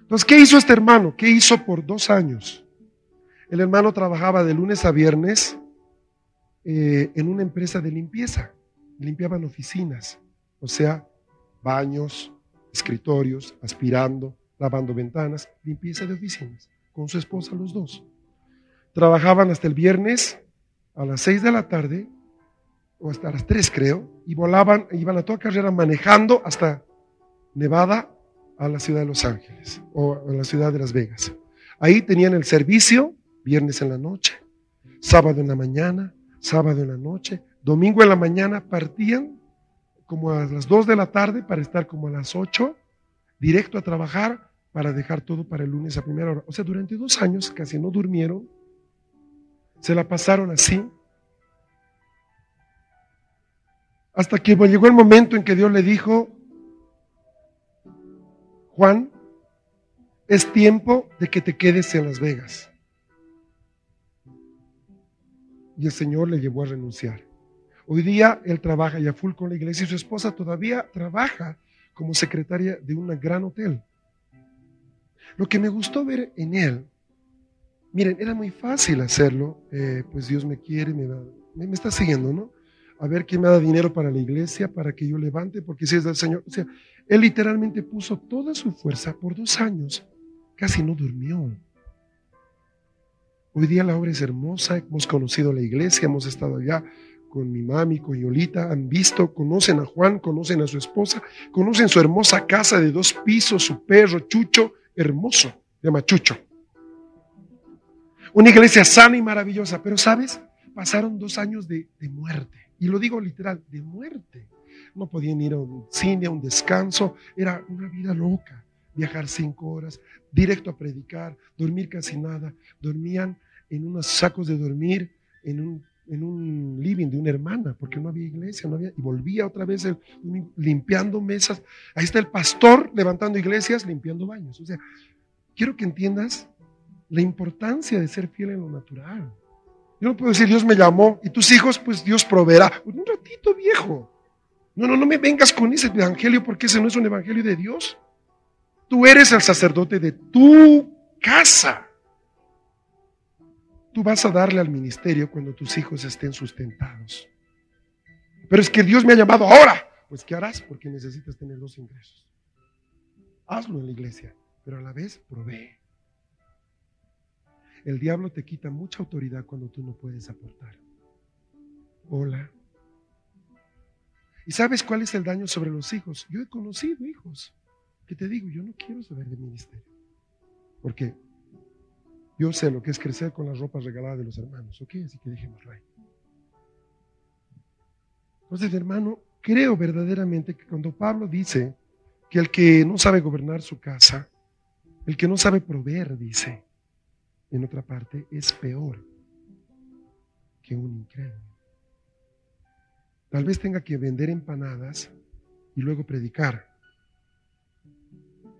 A: Entonces, ¿qué hizo este hermano? ¿Qué hizo por dos años? El hermano trabajaba de lunes a viernes eh, en una empresa de limpieza. Limpiaban oficinas, o sea, baños, escritorios, aspirando, lavando ventanas, limpieza de oficinas, con su esposa los dos. Trabajaban hasta el viernes a las 6 de la tarde, o hasta las 3 creo, y volaban, iban a toda carrera manejando hasta Nevada a la ciudad de Los Ángeles o a la ciudad de Las Vegas. Ahí tenían el servicio, viernes en la noche, sábado en la mañana, sábado en la noche, domingo en la mañana partían como a las 2 de la tarde para estar como a las 8, directo a trabajar para dejar todo para el lunes a primera hora. O sea, durante dos años casi no durmieron se la pasaron así. Hasta que llegó el momento en que Dios le dijo, Juan, es tiempo de que te quedes en Las Vegas. Y el Señor le llevó a renunciar. Hoy día él trabaja ya full con la iglesia y su esposa todavía trabaja como secretaria de un gran hotel. Lo que me gustó ver en él, miren, era muy fácil hacerlo, eh, pues Dios me quiere, me, me, está siguiendo, ¿no? A ver quién me da dinero para la iglesia, para que yo levante, porque si es del Señor. O sea, él literalmente puso toda su fuerza por dos años, casi no durmió. Hoy día la obra es hermosa, hemos conocido la iglesia, hemos estado allá con mi mami, con Yolita, han visto, conocen a Juan, conocen a su esposa, conocen su hermosa casa de dos pisos, su perro Chucho, hermoso, llama Chucho. Una iglesia sana y maravillosa, pero sabes, pasaron dos años de, de muerte, y lo digo literal, de muerte. No podían ir a un cine, a un descanso, era una vida loca, viajar cinco horas, directo a predicar, dormir casi nada, dormían en unos sacos de dormir, en un en un living de una hermana, porque no había iglesia, no había, y volvía otra vez limpiando mesas. Ahí está el pastor levantando iglesias, limpiando baños. O sea, quiero que entiendas la importancia de ser fiel en lo natural. Yo no puedo decir, Dios me llamó, y tus hijos, pues Dios proveerá. Pues, un ratito viejo. No, no, no me vengas con ese evangelio, porque ese no es un evangelio de Dios. Tú eres el sacerdote de tu casa. Tú vas a darle al ministerio cuando tus hijos estén sustentados. Pero es que Dios me ha llamado ahora. Pues ¿qué harás? Porque necesitas tener dos ingresos. Hazlo en la iglesia, pero a la vez provee. El diablo te quita mucha autoridad cuando tú no puedes aportar. Hola. ¿Y sabes cuál es el daño sobre los hijos? Yo he conocido hijos que te digo, yo no quiero saber de ministerio. Porque yo sé lo que es crecer con las ropas regaladas de los hermanos, ¿ok? Así que dejemos ahí. Entonces, hermano, creo verdaderamente que cuando Pablo dice que el que no sabe gobernar su casa, el que no sabe proveer, dice, en otra parte, es peor que un incrédulo. Tal vez tenga que vender empanadas y luego predicar.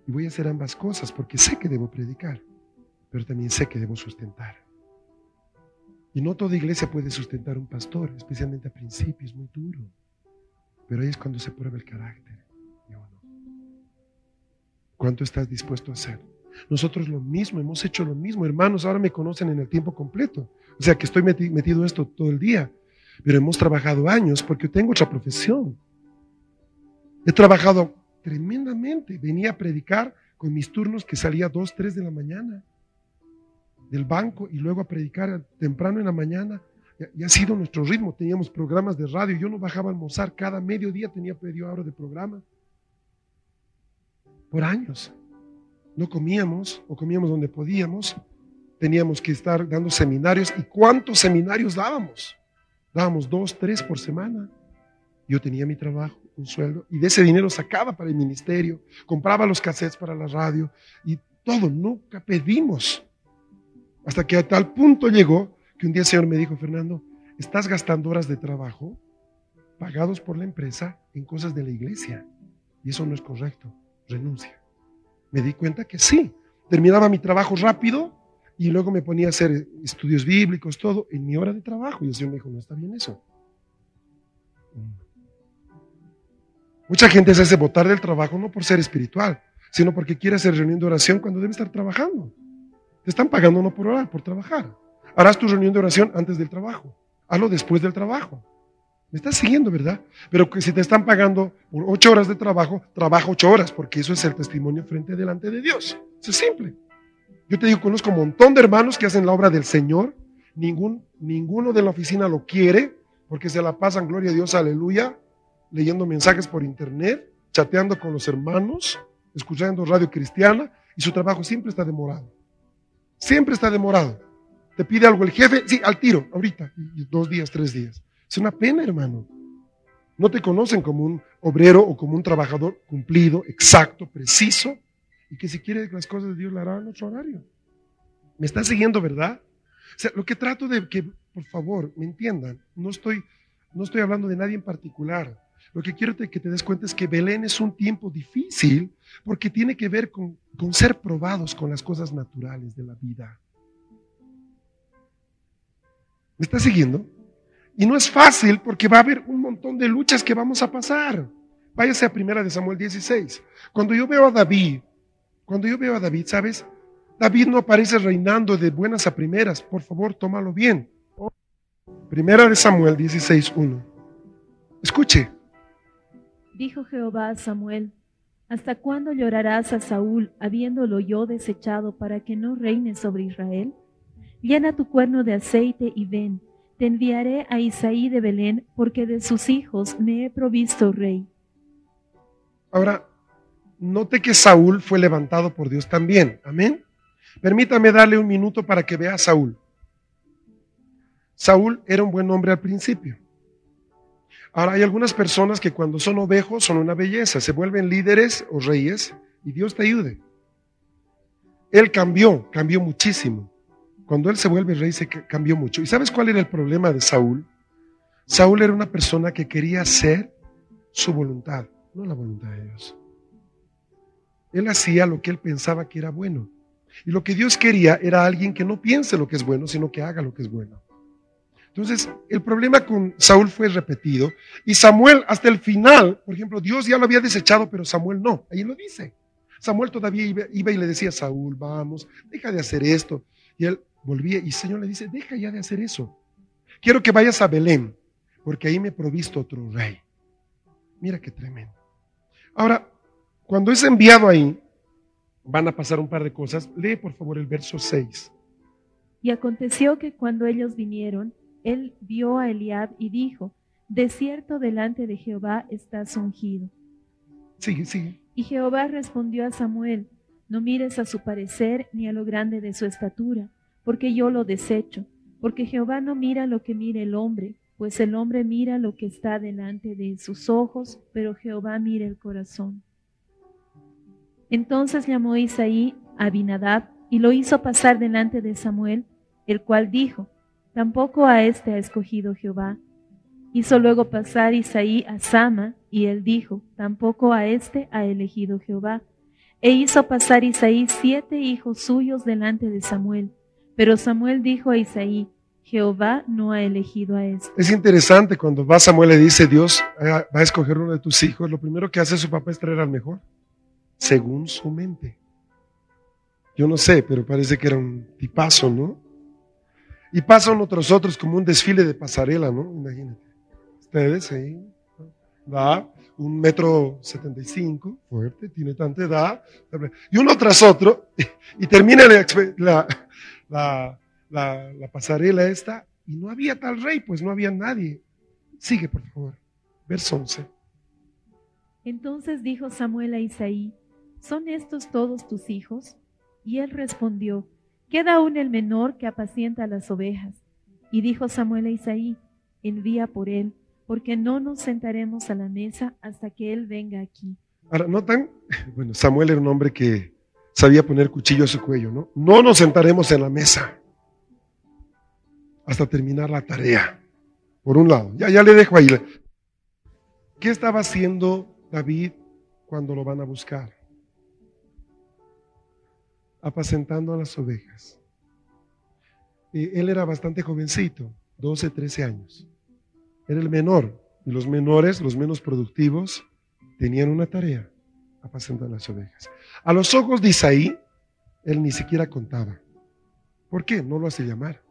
A: Y voy a hacer ambas cosas porque sé que debo predicar pero también sé que debo sustentar. Y no toda iglesia puede sustentar un pastor, especialmente a principio, es muy duro. Pero ahí es cuando se prueba el carácter de uno. ¿Cuánto estás dispuesto a hacer? Nosotros lo mismo, hemos hecho lo mismo. Hermanos, ahora me conocen en el tiempo completo. O sea que estoy metido esto todo el día. Pero hemos trabajado años porque tengo otra profesión. He trabajado tremendamente. Venía a predicar con mis turnos que salía a 2, 3 de la mañana del banco y luego a predicar temprano en la mañana. Y ha sido nuestro ritmo. Teníamos programas de radio. Yo no bajaba a almorzar. Cada mediodía tenía medio hora de programa. Por años. No comíamos o comíamos donde podíamos. Teníamos que estar dando seminarios. ¿Y cuántos seminarios dábamos? Dábamos dos, tres por semana. Yo tenía mi trabajo, un sueldo, y de ese dinero sacaba para el ministerio, compraba los cassettes para la radio y todo. Nunca pedimos. Hasta que a tal punto llegó que un día el Señor me dijo, Fernando, estás gastando horas de trabajo pagados por la empresa en cosas de la iglesia. Y eso no es correcto. Renuncia. Me di cuenta que sí. Terminaba mi trabajo rápido y luego me ponía a hacer estudios bíblicos, todo, en mi hora de trabajo. Y el Señor me dijo, no está bien eso. Mucha gente se hace votar del trabajo no por ser espiritual, sino porque quiere hacer reunión de oración cuando debe estar trabajando. Te están pagando no por orar, por trabajar. Harás tu reunión de oración antes del trabajo. Hazlo después del trabajo. Me estás siguiendo, ¿verdad? Pero que si te están pagando por ocho horas de trabajo, trabaja ocho horas, porque eso es el testimonio frente delante de Dios. Es simple. Yo te digo, conozco un montón de hermanos que hacen la obra del Señor. Ningún, ninguno de la oficina lo quiere, porque se la pasan, gloria a Dios, aleluya, leyendo mensajes por internet, chateando con los hermanos, escuchando radio cristiana, y su trabajo siempre está demorado. Siempre está demorado. Te pide algo el jefe, sí, al tiro, ahorita, dos días, tres días. Es una pena, hermano. No te conocen como un obrero o como un trabajador cumplido, exacto, preciso, y que si quiere las cosas de Dios la hará en otro horario. ¿Me están siguiendo, verdad? O sea, lo que trato de que, por favor, me entiendan, no estoy, no estoy hablando de nadie en particular. Lo que quiero que te des cuenta es que Belén es un tiempo difícil porque tiene que ver con, con ser probados con las cosas naturales de la vida. ¿Me está siguiendo? Y no es fácil porque va a haber un montón de luchas que vamos a pasar. Váyase a primera de Samuel 16. Cuando yo veo a David, cuando yo veo a David, ¿sabes? David no aparece reinando de buenas a primeras. Por favor, tómalo bien. Primera de Samuel 16.1. Escuche.
B: Dijo Jehová a Samuel, ¿hasta cuándo llorarás a Saúl, habiéndolo yo desechado para que no reine sobre Israel? Llena tu cuerno de aceite y ven, te enviaré a Isaí de Belén, porque de sus hijos me he provisto rey.
A: Ahora, note que Saúl fue levantado por Dios también. Amén. Permítame darle un minuto para que vea a Saúl. Saúl era un buen hombre al principio. Ahora hay algunas personas que cuando son ovejos son una belleza, se vuelven líderes o reyes y Dios te ayude. Él cambió, cambió muchísimo. Cuando él se vuelve rey se cambió mucho. ¿Y sabes cuál era el problema de Saúl? Saúl era una persona que quería hacer su voluntad, no la voluntad de Dios. Él hacía lo que él pensaba que era bueno. Y lo que Dios quería era alguien que no piense lo que es bueno, sino que haga lo que es bueno. Entonces, el problema con Saúl fue repetido. Y Samuel, hasta el final, por ejemplo, Dios ya lo había desechado, pero Samuel no. Ahí lo dice. Samuel todavía iba, y le decía a Saúl, vamos, deja de hacer esto. Y él volvía y el Señor le dice, deja ya de hacer eso. Quiero que vayas a Belén, porque ahí me he provisto otro rey. Mira qué tremendo. Ahora, cuando es enviado ahí, van a pasar un par de cosas. Lee por favor el verso 6.
B: Y aconteció que cuando ellos vinieron, él vio a Eliab y dijo, De cierto delante de Jehová estás ungido.
A: Sigue, sigue.
B: Y Jehová respondió a Samuel, No mires a su parecer ni a lo grande de su estatura, porque yo lo desecho, porque Jehová no mira lo que mira el hombre, pues el hombre mira lo que está delante de sus ojos, pero Jehová mira el corazón. Entonces llamó Isaí a Abinadab y lo hizo pasar delante de Samuel, el cual dijo, Tampoco a éste ha escogido Jehová. Hizo luego pasar Isaí a Sama, y él dijo, Tampoco a éste ha elegido Jehová. E hizo pasar Isaí siete hijos suyos delante de Samuel. Pero Samuel dijo a Isaí, Jehová no ha elegido a este.
A: Es interesante cuando va Samuel le dice, Dios va a escoger uno de tus hijos, lo primero que hace su papá es traer al mejor, según su mente. Yo no sé, pero parece que era un tipazo, ¿no? Y pasan otros otros como un desfile de pasarela, ¿no? Imagínate. Ustedes ahí, va, un metro setenta y cinco, fuerte, tiene tanta edad, y uno tras otro, y termina la, la, la, pasarela esta, y no había tal rey, pues no había nadie. Sigue, por favor. Verso 11.
B: Entonces dijo Samuel a Isaí, ¿son estos todos tus hijos? Y él respondió, queda aún el menor que apacienta las ovejas. Y dijo Samuel a Isaí, envía por él, porque no nos sentaremos a la mesa hasta que él venga aquí.
A: Ahora, ¿notan? Bueno, Samuel era un hombre que sabía poner cuchillo a su cuello, ¿no? No nos sentaremos en la mesa hasta terminar la tarea. Por un lado, ya, ya le dejo ahí. ¿Qué estaba haciendo David cuando lo van a buscar? Apacentando a las ovejas. él era bastante jovencito, 12, 13 años. Era el menor. Y los menores, los menos productivos, tenían una tarea, apacentar las ovejas. A los ojos de Isaí, él ni siquiera contaba. ¿Por qué? No lo hace llamar.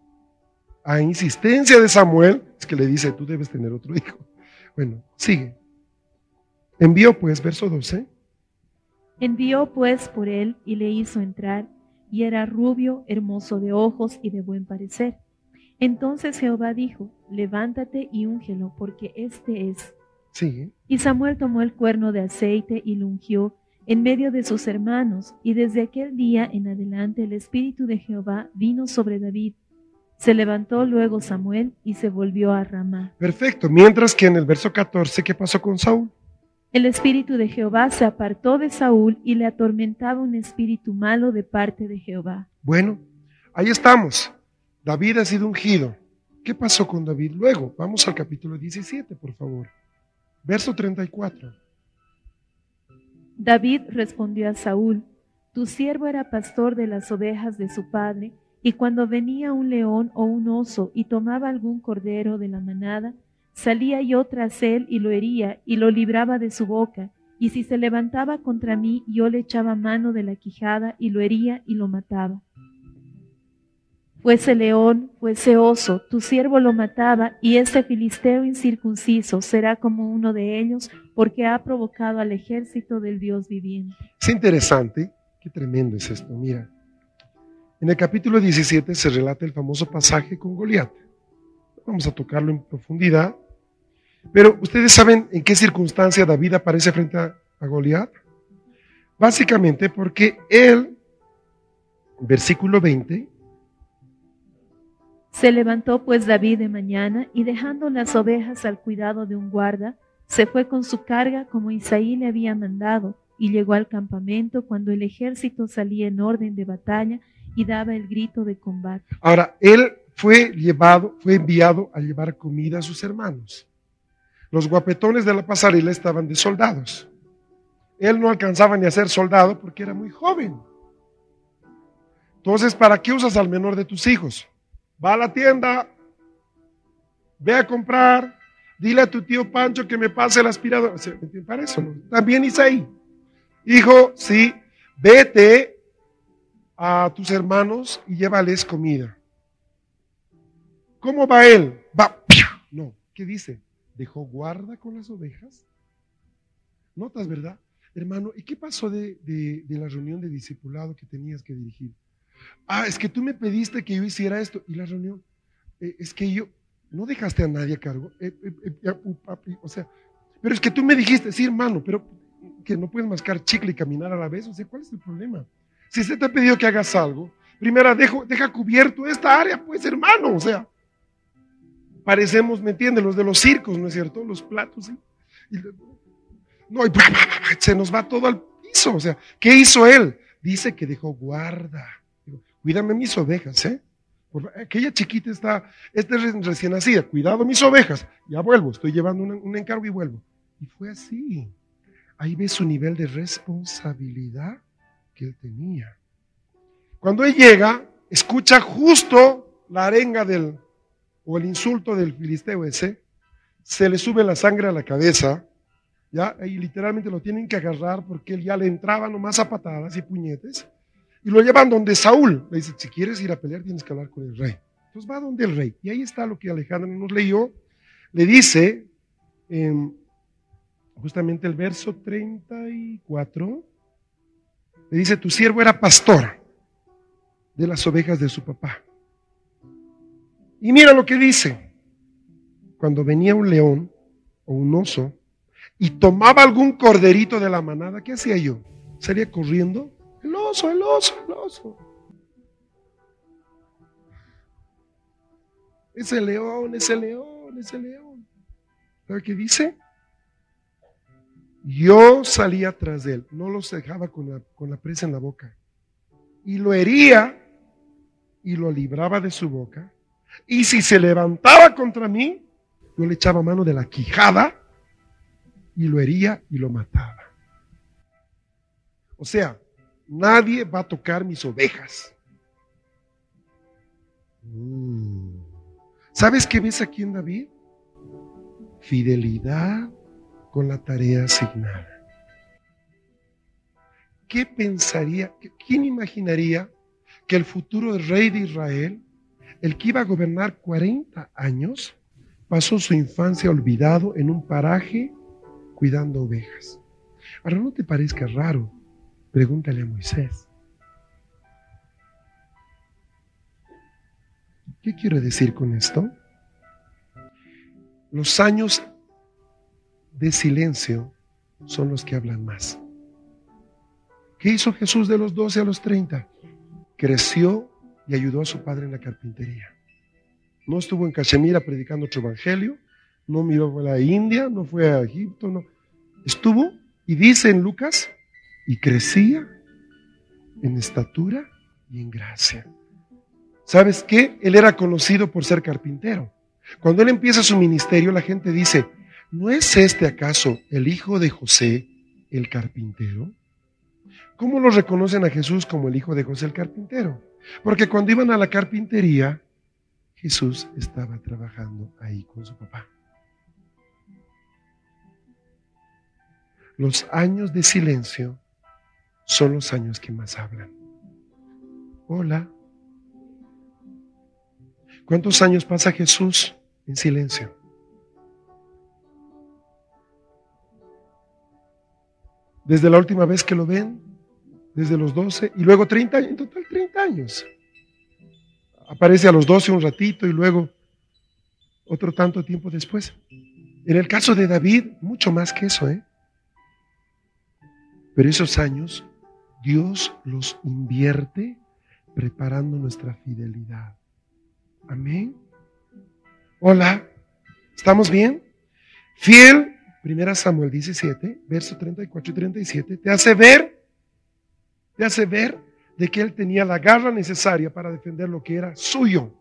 A: A insistencia de Samuel, es que le dice, tú debes tener otro hijo. Bueno, sigue. Envió pues, verso 12.
B: Envió pues por él y le hizo entrar, y era rubio, hermoso de ojos y de buen parecer. Entonces Jehová dijo, levántate y úngelo, porque este es.
A: Sigue.
B: Y Samuel tomó el cuerno de aceite y lo ungió, en medio de sus hermanos, y desde aquel día en adelante el Espíritu de Jehová vino sobre David. Se levantó luego Samuel y se volvió a Ramá.
A: Perfecto. Mientras que en el verso 14, ¿qué pasó con Saúl?
B: El Espíritu de Jehová se apartó de Saúl y le atormentaba un espíritu malo de parte de Jehová.
A: Bueno, ahí estamos. David ha sido ungido. ¿Qué pasó con David luego? Vamos al capítulo 17, por favor. Verso 34.
B: David respondió a Saúl, Tu siervo era pastor de las ovejas de su padre, y cuando venía un león o un oso y tomaba algún cordero de la manada, salía yo tras él y lo hería y lo libraba de su boca, y si se levantaba contra mí, yo le echaba mano de la quijada y lo hería y lo mataba. Fuese león, fuese oso, tu siervo lo mataba, y este filisteo incircunciso será como uno de ellos, porque ha provocado al ejército del Dios viviente.
A: Es interesante, qué tremendo es esto, mira. En el capítulo 17 se relata el famoso pasaje con Goliat. Vamos a tocarlo en profundidad. Pero ustedes saben en qué circunstancia David aparece frente a, a Goliat. Básicamente porque él, versículo 20,
B: se levantó pues David de mañana y dejando las ovejas al cuidado de un guarda, se fue con su carga como Isaí le había mandado y llegó al campamento cuando el ejército salía en orden de batalla y daba el grito de combate.
A: Ahora, él fue llevado, fue enviado a llevar comida a sus hermanos. Los guapetones de la pasarela estaban de soldados. Él no alcanzaba ni a ser soldado porque era muy joven. Entonces, ¿para qué usas al menor de tus hijos? Va a la tienda, ve a comprar, dile a tu tío Pancho que me pase el aspirador. Para eso, ¿no? También Isaí. Hijo, sí, vete a tus hermanos y llévales comida. ¿Cómo va él? Va, no, ¿qué dice? ¿Dejó guarda con las ovejas? Notas, ¿verdad? Hermano, ¿y qué pasó de, de, de la reunión de discipulado que tenías que dirigir? Ah, es que tú me pediste que yo hiciera esto. Y la reunión, eh, es que yo, no dejaste a nadie a cargo. Eh, eh, o sea, pero es que tú me dijiste, sí, hermano, pero que no puedes mascar chicle y caminar a la vez. O sea, ¿cuál es el problema? Si se te ha pedido que hagas algo, primero dejo, deja cubierto esta área, pues, hermano. O sea, parecemos, ¿me entiendes? Los de los circos, ¿no es cierto? Los platos. Y, no, y se nos va todo al piso. O sea, ¿qué hizo él? Dice que dejó guarda cuídame mis ovejas, ¿eh? aquella chiquita está, esta es recién nacida, cuidado mis ovejas, ya vuelvo, estoy llevando un, encargo y vuelvo. Y fue así. Ahí ves su nivel de responsabilidad que él tenía. Cuando él llega, escucha justo la arenga del, o el insulto del filisteo ese, se le sube la sangre a la cabeza, ya, y literalmente lo tienen que agarrar porque él ya le entraba nomás a patadas y puñetes y lo llevan donde Saúl. Le dice, si quieres ir a pelear tienes que hablar con el rey. Entonces va donde el rey. Y ahí está lo que Alejandro nos leyó. Le dice, justamente el verso 34, le dice, tu siervo era pastor de las ovejas de su papá. Y mira lo que dice. Cuando venía un león o un oso y tomaba algún corderito de la manada, ¿qué hacía yo? ¿Salía corriendo? Oso, el oso, el oso. Ese león, ese león, ese león. ¿Sabe qué dice? Yo salía atrás de él, no los dejaba con la, con la presa en la boca. Y lo hería y lo libraba de su boca. Y si se levantaba contra mí, yo le echaba mano de la quijada y lo hería y lo mataba. O sea, Nadie va a tocar mis ovejas. Mm. ¿Sabes qué ves aquí en David? Fidelidad con la tarea asignada. ¿Qué pensaría, quién imaginaría que el futuro rey de Israel, el que iba a gobernar 40 años, pasó su infancia olvidado en un paraje cuidando ovejas? Ahora, ¿no te parezca raro Pregúntale a Moisés. ¿Qué quiero decir con esto? Los años de silencio son los que hablan más. ¿Qué hizo Jesús de los 12 a los 30? Creció y ayudó a su padre en la carpintería. No estuvo en Cachemira predicando otro evangelio, no miró a la India, no fue a Egipto, no. Estuvo y dice en Lucas y crecía en estatura y en gracia. ¿Sabes qué? Él era conocido por ser carpintero. Cuando él empieza su ministerio, la gente dice, ¿no es este acaso el hijo de José, el carpintero? ¿Cómo lo reconocen a Jesús como el hijo de José el carpintero? Porque cuando iban a la carpintería, Jesús estaba trabajando ahí con su papá. Los años de silencio son los años que más hablan. Hola. ¿Cuántos años pasa Jesús en silencio? Desde la última vez que lo ven, desde los 12 y luego 30 años, en total 30 años. Aparece a los 12 un ratito y luego otro tanto tiempo después. En el caso de David, mucho más que eso, ¿eh? Pero esos años Dios los invierte preparando nuestra fidelidad. Amén. Hola, ¿estamos bien? Fiel, primera Samuel 17, verso 34 y 37, te hace ver, te hace ver de que él tenía la garra necesaria para defender lo que era suyo.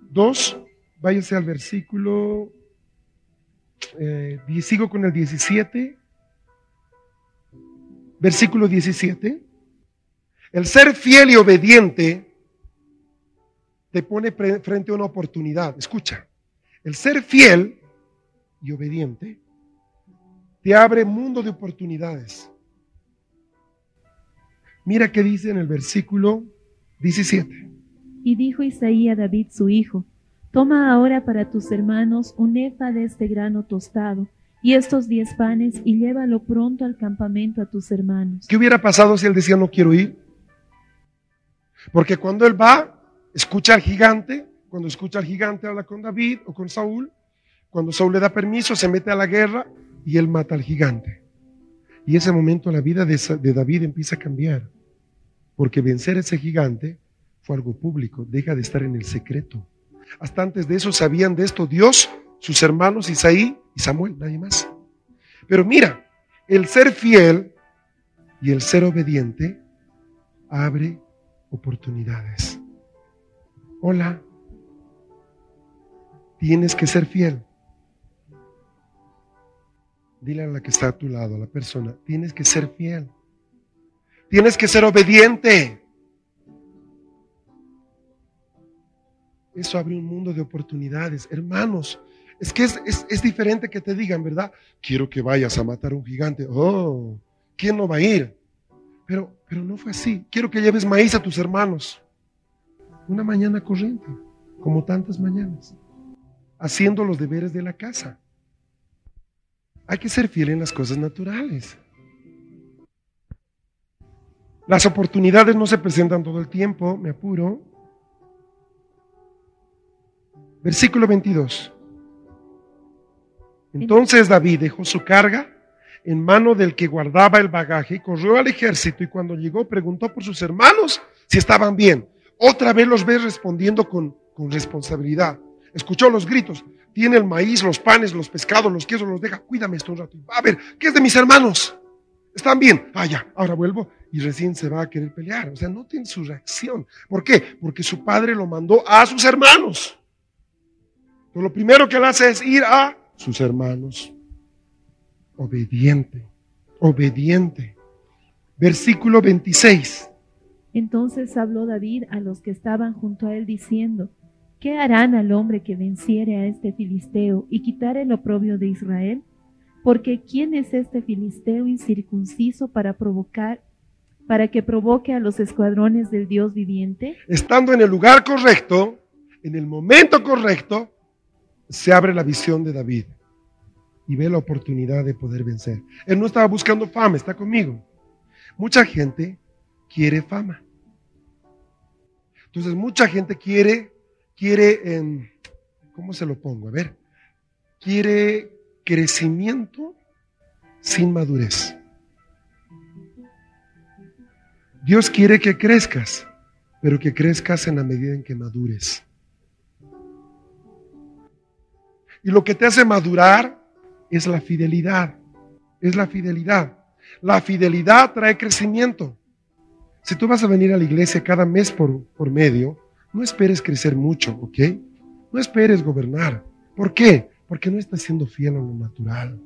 A: Dos, váyase al versículo, eh, sigo con el 17, versículo 17. El ser fiel y obediente te pone frente a una oportunidad. Escucha, el ser fiel y obediente te abre mundo de oportunidades. Mira qué dice en el versículo 17.
B: Y dijo Isaías a David su hijo, toma ahora para tus hermanos un efa de este grano tostado y estos diez panes y llévalo pronto al campamento a tus hermanos.
A: ¿Qué hubiera pasado si él decía no quiero ir? Porque cuando él va, escucha al gigante, cuando escucha al gigante habla con David o con Saúl, cuando Saúl le da permiso, se mete a la guerra y él mata al gigante. Y ese momento la vida de, David empieza a cambiar, porque vencer a ese gigante fue algo público, deja de estar en el secreto. Hasta antes de eso sabían de esto Dios, sus hermanos Isaí y Samuel, nadie más. Pero mira, el ser fiel y el ser obediente abre oportunidades. Hola, tienes que ser fiel. Dile a la que está a tu lado, a la persona, tienes que ser fiel. Tienes que ser obediente. Eso abre un mundo de oportunidades. Hermanos, es que es, es, diferente que te digan, ¿verdad? Quiero que vayas a matar a un gigante. Oh, ¿quién no va a ir? Pero, pero no fue así. Quiero que lleves maíz a tus hermanos. Una mañana corriente, como tantas mañanas, haciendo los deberes de la casa. Hay que ser fiel en las cosas naturales. Las oportunidades no se presentan todo el tiempo, me apuro. Versículo 22. Entonces David dejó su carga en mano del que guardaba el bagaje y corrió al ejército y cuando llegó preguntó por sus hermanos si estaban bien. Otra vez los ves respondiendo con, con responsabilidad. Escuchó los gritos. Tiene el maíz, los panes, los pescados, los quesos, los deja. Cuídame esto un rato. A ver, ¿qué es de mis hermanos? ¿Están bien? Ah, ya, ahora vuelvo y recién se va a querer pelear. O sea, no tiene su reacción. ¿Por qué? Porque su padre lo mandó a sus hermanos. Entonces, lo primero que él hace es ir a sus hermanos. Obediente, obediente. Versículo 26.
B: Entonces habló David a los que estaban junto a él diciendo, ¿qué harán al hombre que venciere a este filisteo y quitare el oprobio de Israel? Porque ¿quién es este filisteo incircunciso para provocar, para que provoque a los escuadrones del Dios viviente?
A: Estando en el lugar correcto, en el momento correcto, se abre la visión de David y ve la oportunidad de poder vencer. Él no estaba buscando fama, está conmigo. Mucha gente quiere fama. Entonces, mucha gente quiere, quiere, ¿cómo se lo pongo? A ver, quiere crecimiento sin madurez. Dios quiere que crezcas, pero que crezcas en la medida en que madures. Y lo que te hace madurar es la fidelidad. Es la fidelidad. La fidelidad trae crecimiento. Si tú vas a venir a la iglesia cada mes por, medio, no esperes crecer mucho, ¿ok? No esperes gobernar. ¿Por qué? Porque no estás siendo fiel en lo natural.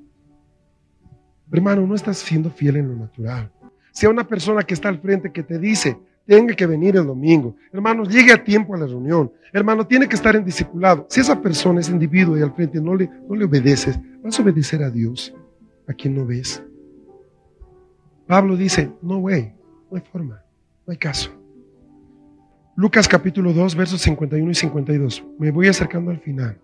A: Hermano, no estás siendo fiel en lo natural. Si hay una persona que está al frente que te dice, tenga que venir el domingo. Hermano, llegue a tiempo a la reunión. Hermano, tiene que estar en discipulado. Si esa persona, ese individuo y al frente no le, no le obedeces, vas a obedecer a Dios, a quien no ves. Pablo dice, no way, no hay forma, no hay caso. Lucas capítulo 2, versos 51 y 52. Me voy acercando al final.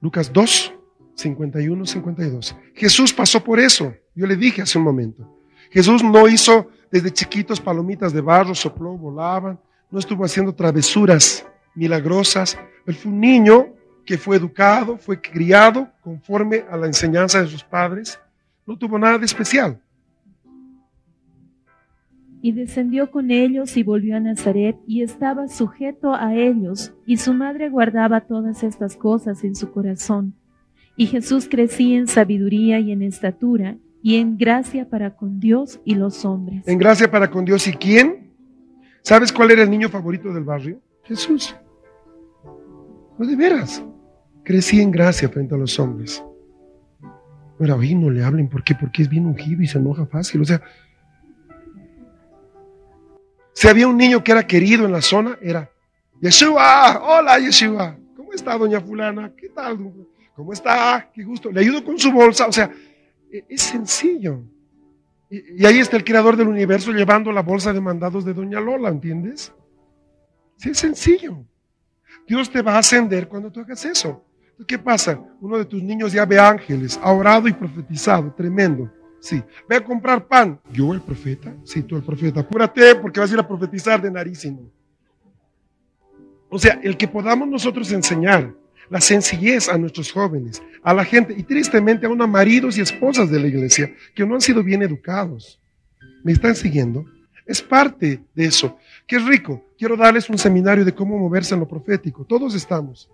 A: Lucas 2, 51, 52. Jesús pasó por eso. Yo le dije hace un momento. Jesús no hizo desde chiquitos palomitas de barro, sopló, volaban. No estuvo haciendo travesuras milagrosas. Él fue un niño que fue educado, fue criado conforme a la enseñanza de sus padres. No tuvo nada de especial.
B: Y descendió con ellos y volvió a Nazaret y estaba sujeto a ellos, y su madre guardaba todas estas cosas en su corazón. Y Jesús crecía en sabiduría y en estatura y en gracia para con Dios y los hombres.
A: En gracia para con Dios y quién? ¿Sabes cuál era el niño favorito del barrio? Jesús. No de veras. Crecía en gracia frente a los hombres. No era, oye, no le hablen, ¿por qué? Porque es bien ungido y se enoja fácil. O sea, si había un niño que era querido en la zona, era Yeshua, hola Yeshua, ¿cómo está doña fulana? ¿Qué tal? ¿Cómo está? Qué gusto. Le ayudo con su bolsa. O sea, es sencillo. Y ahí está el creador del universo llevando la bolsa de mandados de doña Lola, ¿entiendes? Sí, es sencillo. Dios te va a ascender cuando tú hagas eso. ¿Qué pasa? Uno de tus niños ya ve ángeles, ha orado y profetizado, tremendo. Sí, ve a comprar pan. ¿Yo el profeta? Sí, tú el profeta. Apúrate porque vas a ir a profetizar de narísimo. O sea, el que podamos nosotros enseñar la sencillez a nuestros jóvenes, a la gente y tristemente a unos maridos y esposas de la iglesia que no han sido bien educados. ¿Me están siguiendo? Es parte de eso. Qué rico. Quiero darles un seminario de cómo moverse en lo profético. Todos estamos.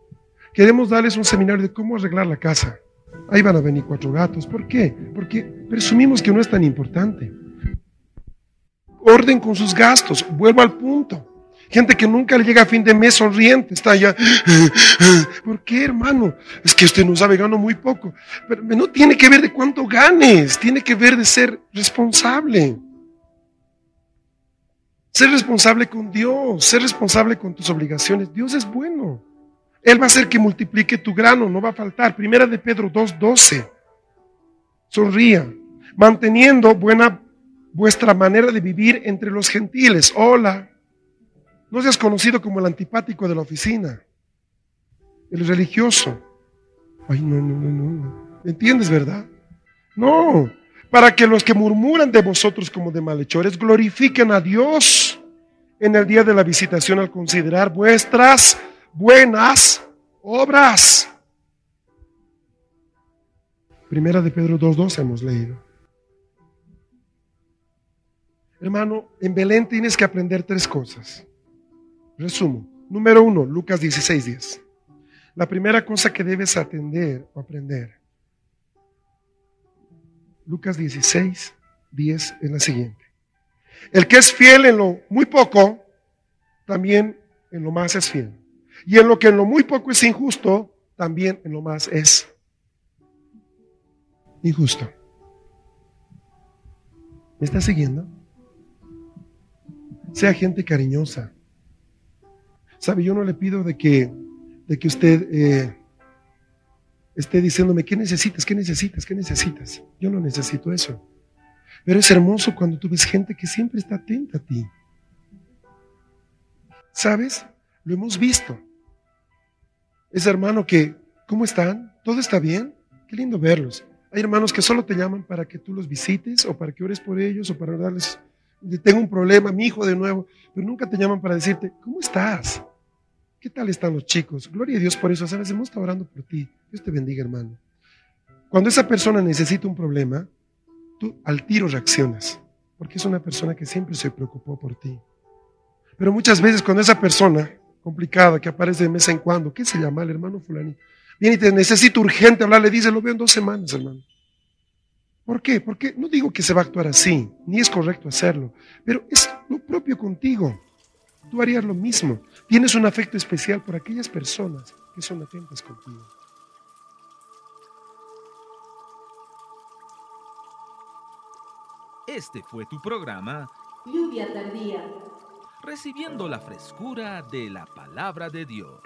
A: Queremos darles un seminario de cómo arreglar la casa. Ahí van a venir cuatro gatos. ¿Por qué? Porque presumimos que no es tan importante. Orden con sus gastos. Vuelvo al punto. Gente que nunca le llega a fin de mes sonriente, está allá. ¿Por qué, hermano? Es que usted no sabe, gano muy poco. Pero no tiene que ver de cuánto ganes, tiene que ver de ser responsable. Ser responsable con Dios, ser responsable con tus obligaciones. Dios es bueno. Él va a hacer que multiplique tu grano, no va a faltar. Primera de Pedro 2.12. Sonría, manteniendo buena vuestra manera de vivir entre los gentiles. Hola, no seas conocido como el antipático de la oficina, el religioso. Ay, no, no, no, no. ¿Entiendes, verdad? No, para que los que murmuran de vosotros como de malhechores glorifiquen a Dios en el día de la visitación al considerar vuestras buenas obras. Primera de Pedro 2.2 hemos leído. Hermano, en Belén tienes que aprender tres cosas. Resumo. Número uno, Lucas 16, 10. La primera cosa que debes atender o aprender. Lucas 16, 10 es la siguiente. El que es fiel en lo muy poco, también en lo más es fiel. Y en lo que en lo muy poco es injusto, también en lo más es injusto. ¿Me está siguiendo? Sea gente cariñosa. Sabe, yo no le pido de que, de que usted eh, esté diciéndome, ¿qué necesitas? ¿Qué necesitas? ¿Qué necesitas? Yo no necesito eso. Pero es hermoso cuando tú ves gente que siempre está atenta a ti. ¿Sabes? Lo hemos visto. Ese hermano que, ¿cómo están? ¿Todo está bien? Qué lindo verlos. Hay hermanos que solo te llaman para que tú los visites o para que ores por ellos o para darles, tengo un problema, mi hijo de nuevo, pero nunca te llaman para decirte, ¿cómo estás? ¿Qué tal están los chicos? Gloria a Dios por eso. Sabes, hemos estado orando por ti. Dios te bendiga, hermano. Cuando esa persona necesita un problema, tú al tiro reaccionas, porque es una persona que siempre se preocupó por ti. Pero muchas veces cuando esa persona complicada que aparece de vez en cuando, ¿qué se llama el hermano fulanito? Viene y te necesito urgente hablar, le dice, lo veo en dos semanas, hermano. ¿Por qué? Porque no digo que se va a actuar así, ni es correcto hacerlo, pero es lo propio contigo. Tú harías lo mismo. Tienes un afecto especial por aquellas personas que son atentas contigo.
D: Este fue tu programa
B: Lluvia tardía.
D: Recibiendo la frescura de la palabra de Dios.